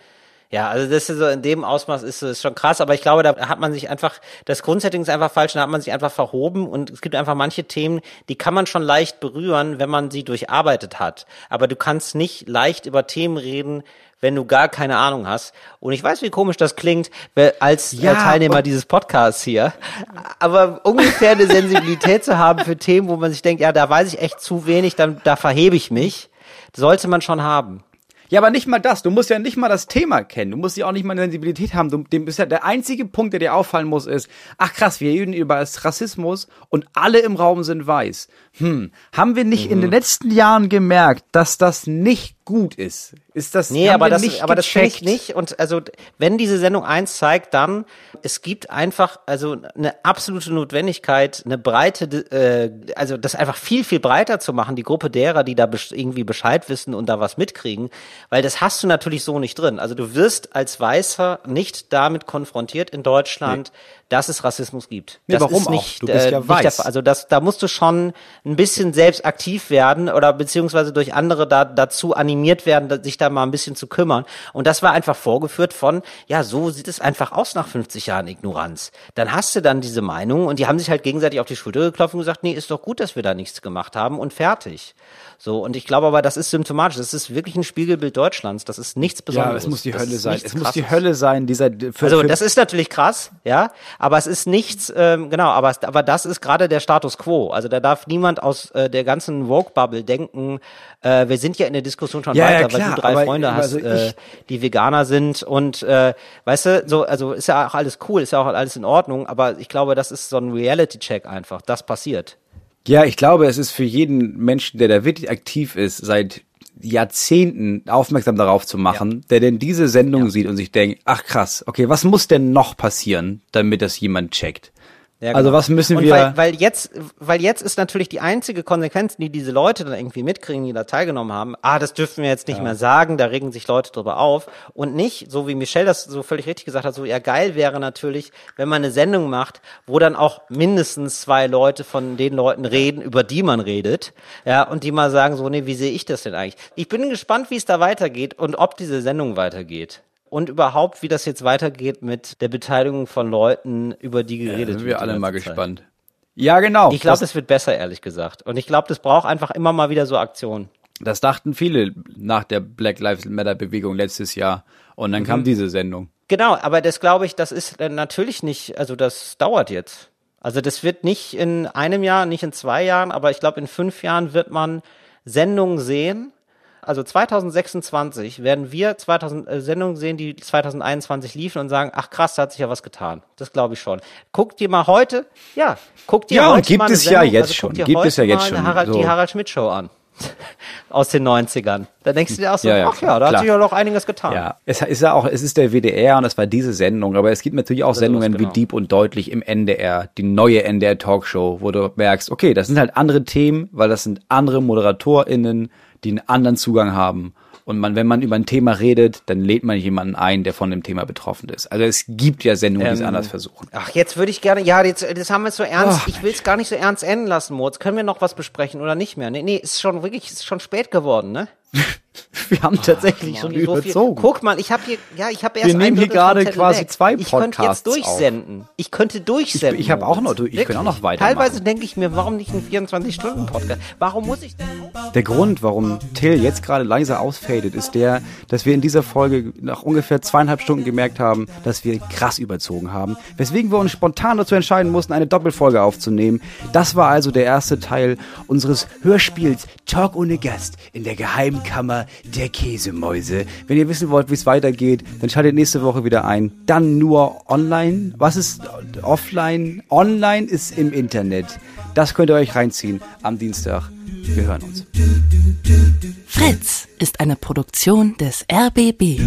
ja, also das ist so in dem Ausmaß ist es schon krass. Aber ich glaube, da hat man sich einfach, das Grundsetting ist einfach falsch. Da hat man sich einfach verhoben. Und es gibt einfach manche Themen, die kann man schon leicht berühren, wenn man sie durcharbeitet hat. Aber du kannst nicht leicht über Themen reden, wenn du gar keine Ahnung hast. Und ich weiß, wie komisch das klingt, als Ja, Teilnehmer dieses Podcasts hier. Aber ungefähr eine Sensibilität zu haben für Themen, wo man sich denkt, ja, da weiß ich echt zu wenig, dann, da verhebe ich mich, sollte man schon haben. Ja, aber nicht mal das. Du musst ja nicht mal das Thema kennen. Du musst ja auch nicht mal eine Sensibilität haben. Du, dem ist ja der einzige Punkt, der dir auffallen muss, ist, ach krass, wir reden über Rassismus und alle im Raum sind weiß. Hm, haben wir nicht mhm. in den letzten Jahren gemerkt, dass das nicht gut ist? Ist das Nee, aber das, aber das finde ich nicht. Und also, wenn diese Sendung eins zeigt, dann, es gibt einfach, also eine absolute Notwendigkeit, eine breite, äh, also das einfach viel, viel breiter zu machen, die Gruppe derer, die da irgendwie Bescheid wissen und da was mitkriegen, weil das hast du natürlich so nicht drin. Also du wirst als Weißer nicht damit konfrontiert in Deutschland, nee dass es Rassismus gibt. Nee, das warum ist nicht, auch? Du bist äh, ja nicht weiß. Also das, da musst du schon ein bisschen selbst aktiv werden oder beziehungsweise durch andere da, dazu animiert werden, sich da mal ein bisschen zu kümmern. Und das war einfach vorgeführt von, ja, so sieht es einfach aus nach 50 Jahren Ignoranz. Dann hast du dann diese Meinung und die haben sich halt gegenseitig auf die Schulter geklopft und gesagt, nee, ist doch gut, dass wir da nichts gemacht haben und fertig. So, und ich glaube aber, das ist symptomatisch. Das ist wirklich ein Spiegelbild Deutschlands. Das ist nichts Besonderes. Ja, es muss die das Hölle sein. Es muss die Hölle sein, dieser. Für, also, das ist natürlich krass, ja. Aber es ist nichts, ähm, genau, aber, aber das ist gerade der Status quo. Also, da darf niemand aus äh, der ganzen Woke-Bubble denken, äh, wir sind ja in der Diskussion schon ja, weiter, ja, klar, weil du drei Freunde hast, also äh, die Veganer sind und, äh, weißt du, so, also ist ja auch alles cool, ist ja auch alles in Ordnung, aber ich glaube, das ist so ein Reality-Check einfach. Das passiert. Ja, ich glaube, es ist für jeden Menschen, der da wirklich aktiv ist, seit Jahrzehnten aufmerksam darauf zu machen, ja. der denn diese Sendung ja. sieht und sich denkt, ach krass, okay, was muss denn noch passieren, damit das jemand checkt? Ja, also genau. was müssen wir? Weil, weil jetzt, weil jetzt ist natürlich die einzige Konsequenz, die diese Leute dann irgendwie mitkriegen, die da teilgenommen haben. Ah, das dürfen wir jetzt nicht ja. mehr sagen. Da regen sich Leute drüber auf und nicht, so wie Michelle das so völlig richtig gesagt hat. So ja geil wäre natürlich, wenn man eine Sendung macht, wo dann auch mindestens zwei Leute von den Leuten reden, über die man redet, ja und die mal sagen so, nee, wie sehe ich das denn eigentlich? Ich bin gespannt, wie es da weitergeht und ob diese Sendung weitergeht und überhaupt, wie das jetzt weitergeht mit der Beteiligung von Leuten, über die geredet wird. Ja, sind wir alle mal Zeit. gespannt. Ja, genau. Ich glaube, es wird besser, ehrlich gesagt. Und ich glaube, das braucht einfach immer mal wieder so Aktionen. Das dachten viele nach der Black Lives Matter Bewegung letztes Jahr. Und dann mhm. kam diese Sendung. Genau, aber das glaube ich, das ist natürlich nicht, also das dauert jetzt. Also das wird nicht in einem Jahr, nicht in zwei Jahren, aber ich glaube, in fünf Jahren wird man Sendungen sehen, also 2026 werden wir 2000 äh, Sendungen sehen, die 2021 liefen und sagen, ach krass, da hat sich ja was getan. Das glaube ich schon. Guck dir mal heute, ja, guck dir ja, heute gibt mal es Sendung, ja jetzt also schon. Gibt es ja jetzt schon. Harald, so. Die Harald Schmidt Show an. aus den 90ern. Da denkst du dir auch so, ja, ja, ach ja, da klar. hat sich ja noch einiges getan. Ja, es ist ja auch, es ist der WDR und es war diese Sendung, aber es gibt natürlich auch Sendungen genau. wie Deep und Deutlich im NDR, die neue NDR Talkshow, wo du merkst, okay, das sind halt andere Themen, weil das sind andere ModeratorInnen, die einen anderen Zugang haben. Und man, wenn man über ein Thema redet, dann lädt man jemanden ein, der von dem Thema betroffen ist. Also es gibt ja Sendungen, die es ähm, anders versuchen. Ach, jetzt würde ich gerne, ja, jetzt, das haben wir so ernst, oh, ich will es gar nicht so ernst enden lassen, Moritz. Können wir noch was besprechen oder nicht mehr? Nee, nee, ist schon wirklich, ist schon spät geworden, ne? Wir haben tatsächlich oh, schon so überzogen. Viel. Guck mal, ich habe hier, ja, ich habe erst Wir nehmen hier gerade quasi weg. zwei Podcasts Ich könnte jetzt durchsenden. Auf. Ich könnte durchsenden. Ich, ich habe auch noch, ich kann auch noch weiter. Teilweise denke ich mir, warum nicht ein 24-Stunden-Podcast? Warum muss ich denn? Der Grund, warum Till jetzt gerade leise ausfadet, ist der, dass wir in dieser Folge nach ungefähr zweieinhalb Stunden gemerkt haben, dass wir krass überzogen haben. Weswegen wir uns spontan dazu entscheiden mussten, eine Doppelfolge aufzunehmen. Das war also der erste Teil unseres Hörspiels Talk ohne Gast in der Geheimkammer der Käsemäuse. Wenn ihr wissen wollt, wie es weitergeht, dann schaltet nächste Woche wieder ein. Dann nur online. Was ist offline? Online ist im Internet. Das könnt ihr euch reinziehen am Dienstag. Wir hören uns. Fritz ist eine Produktion des RBB.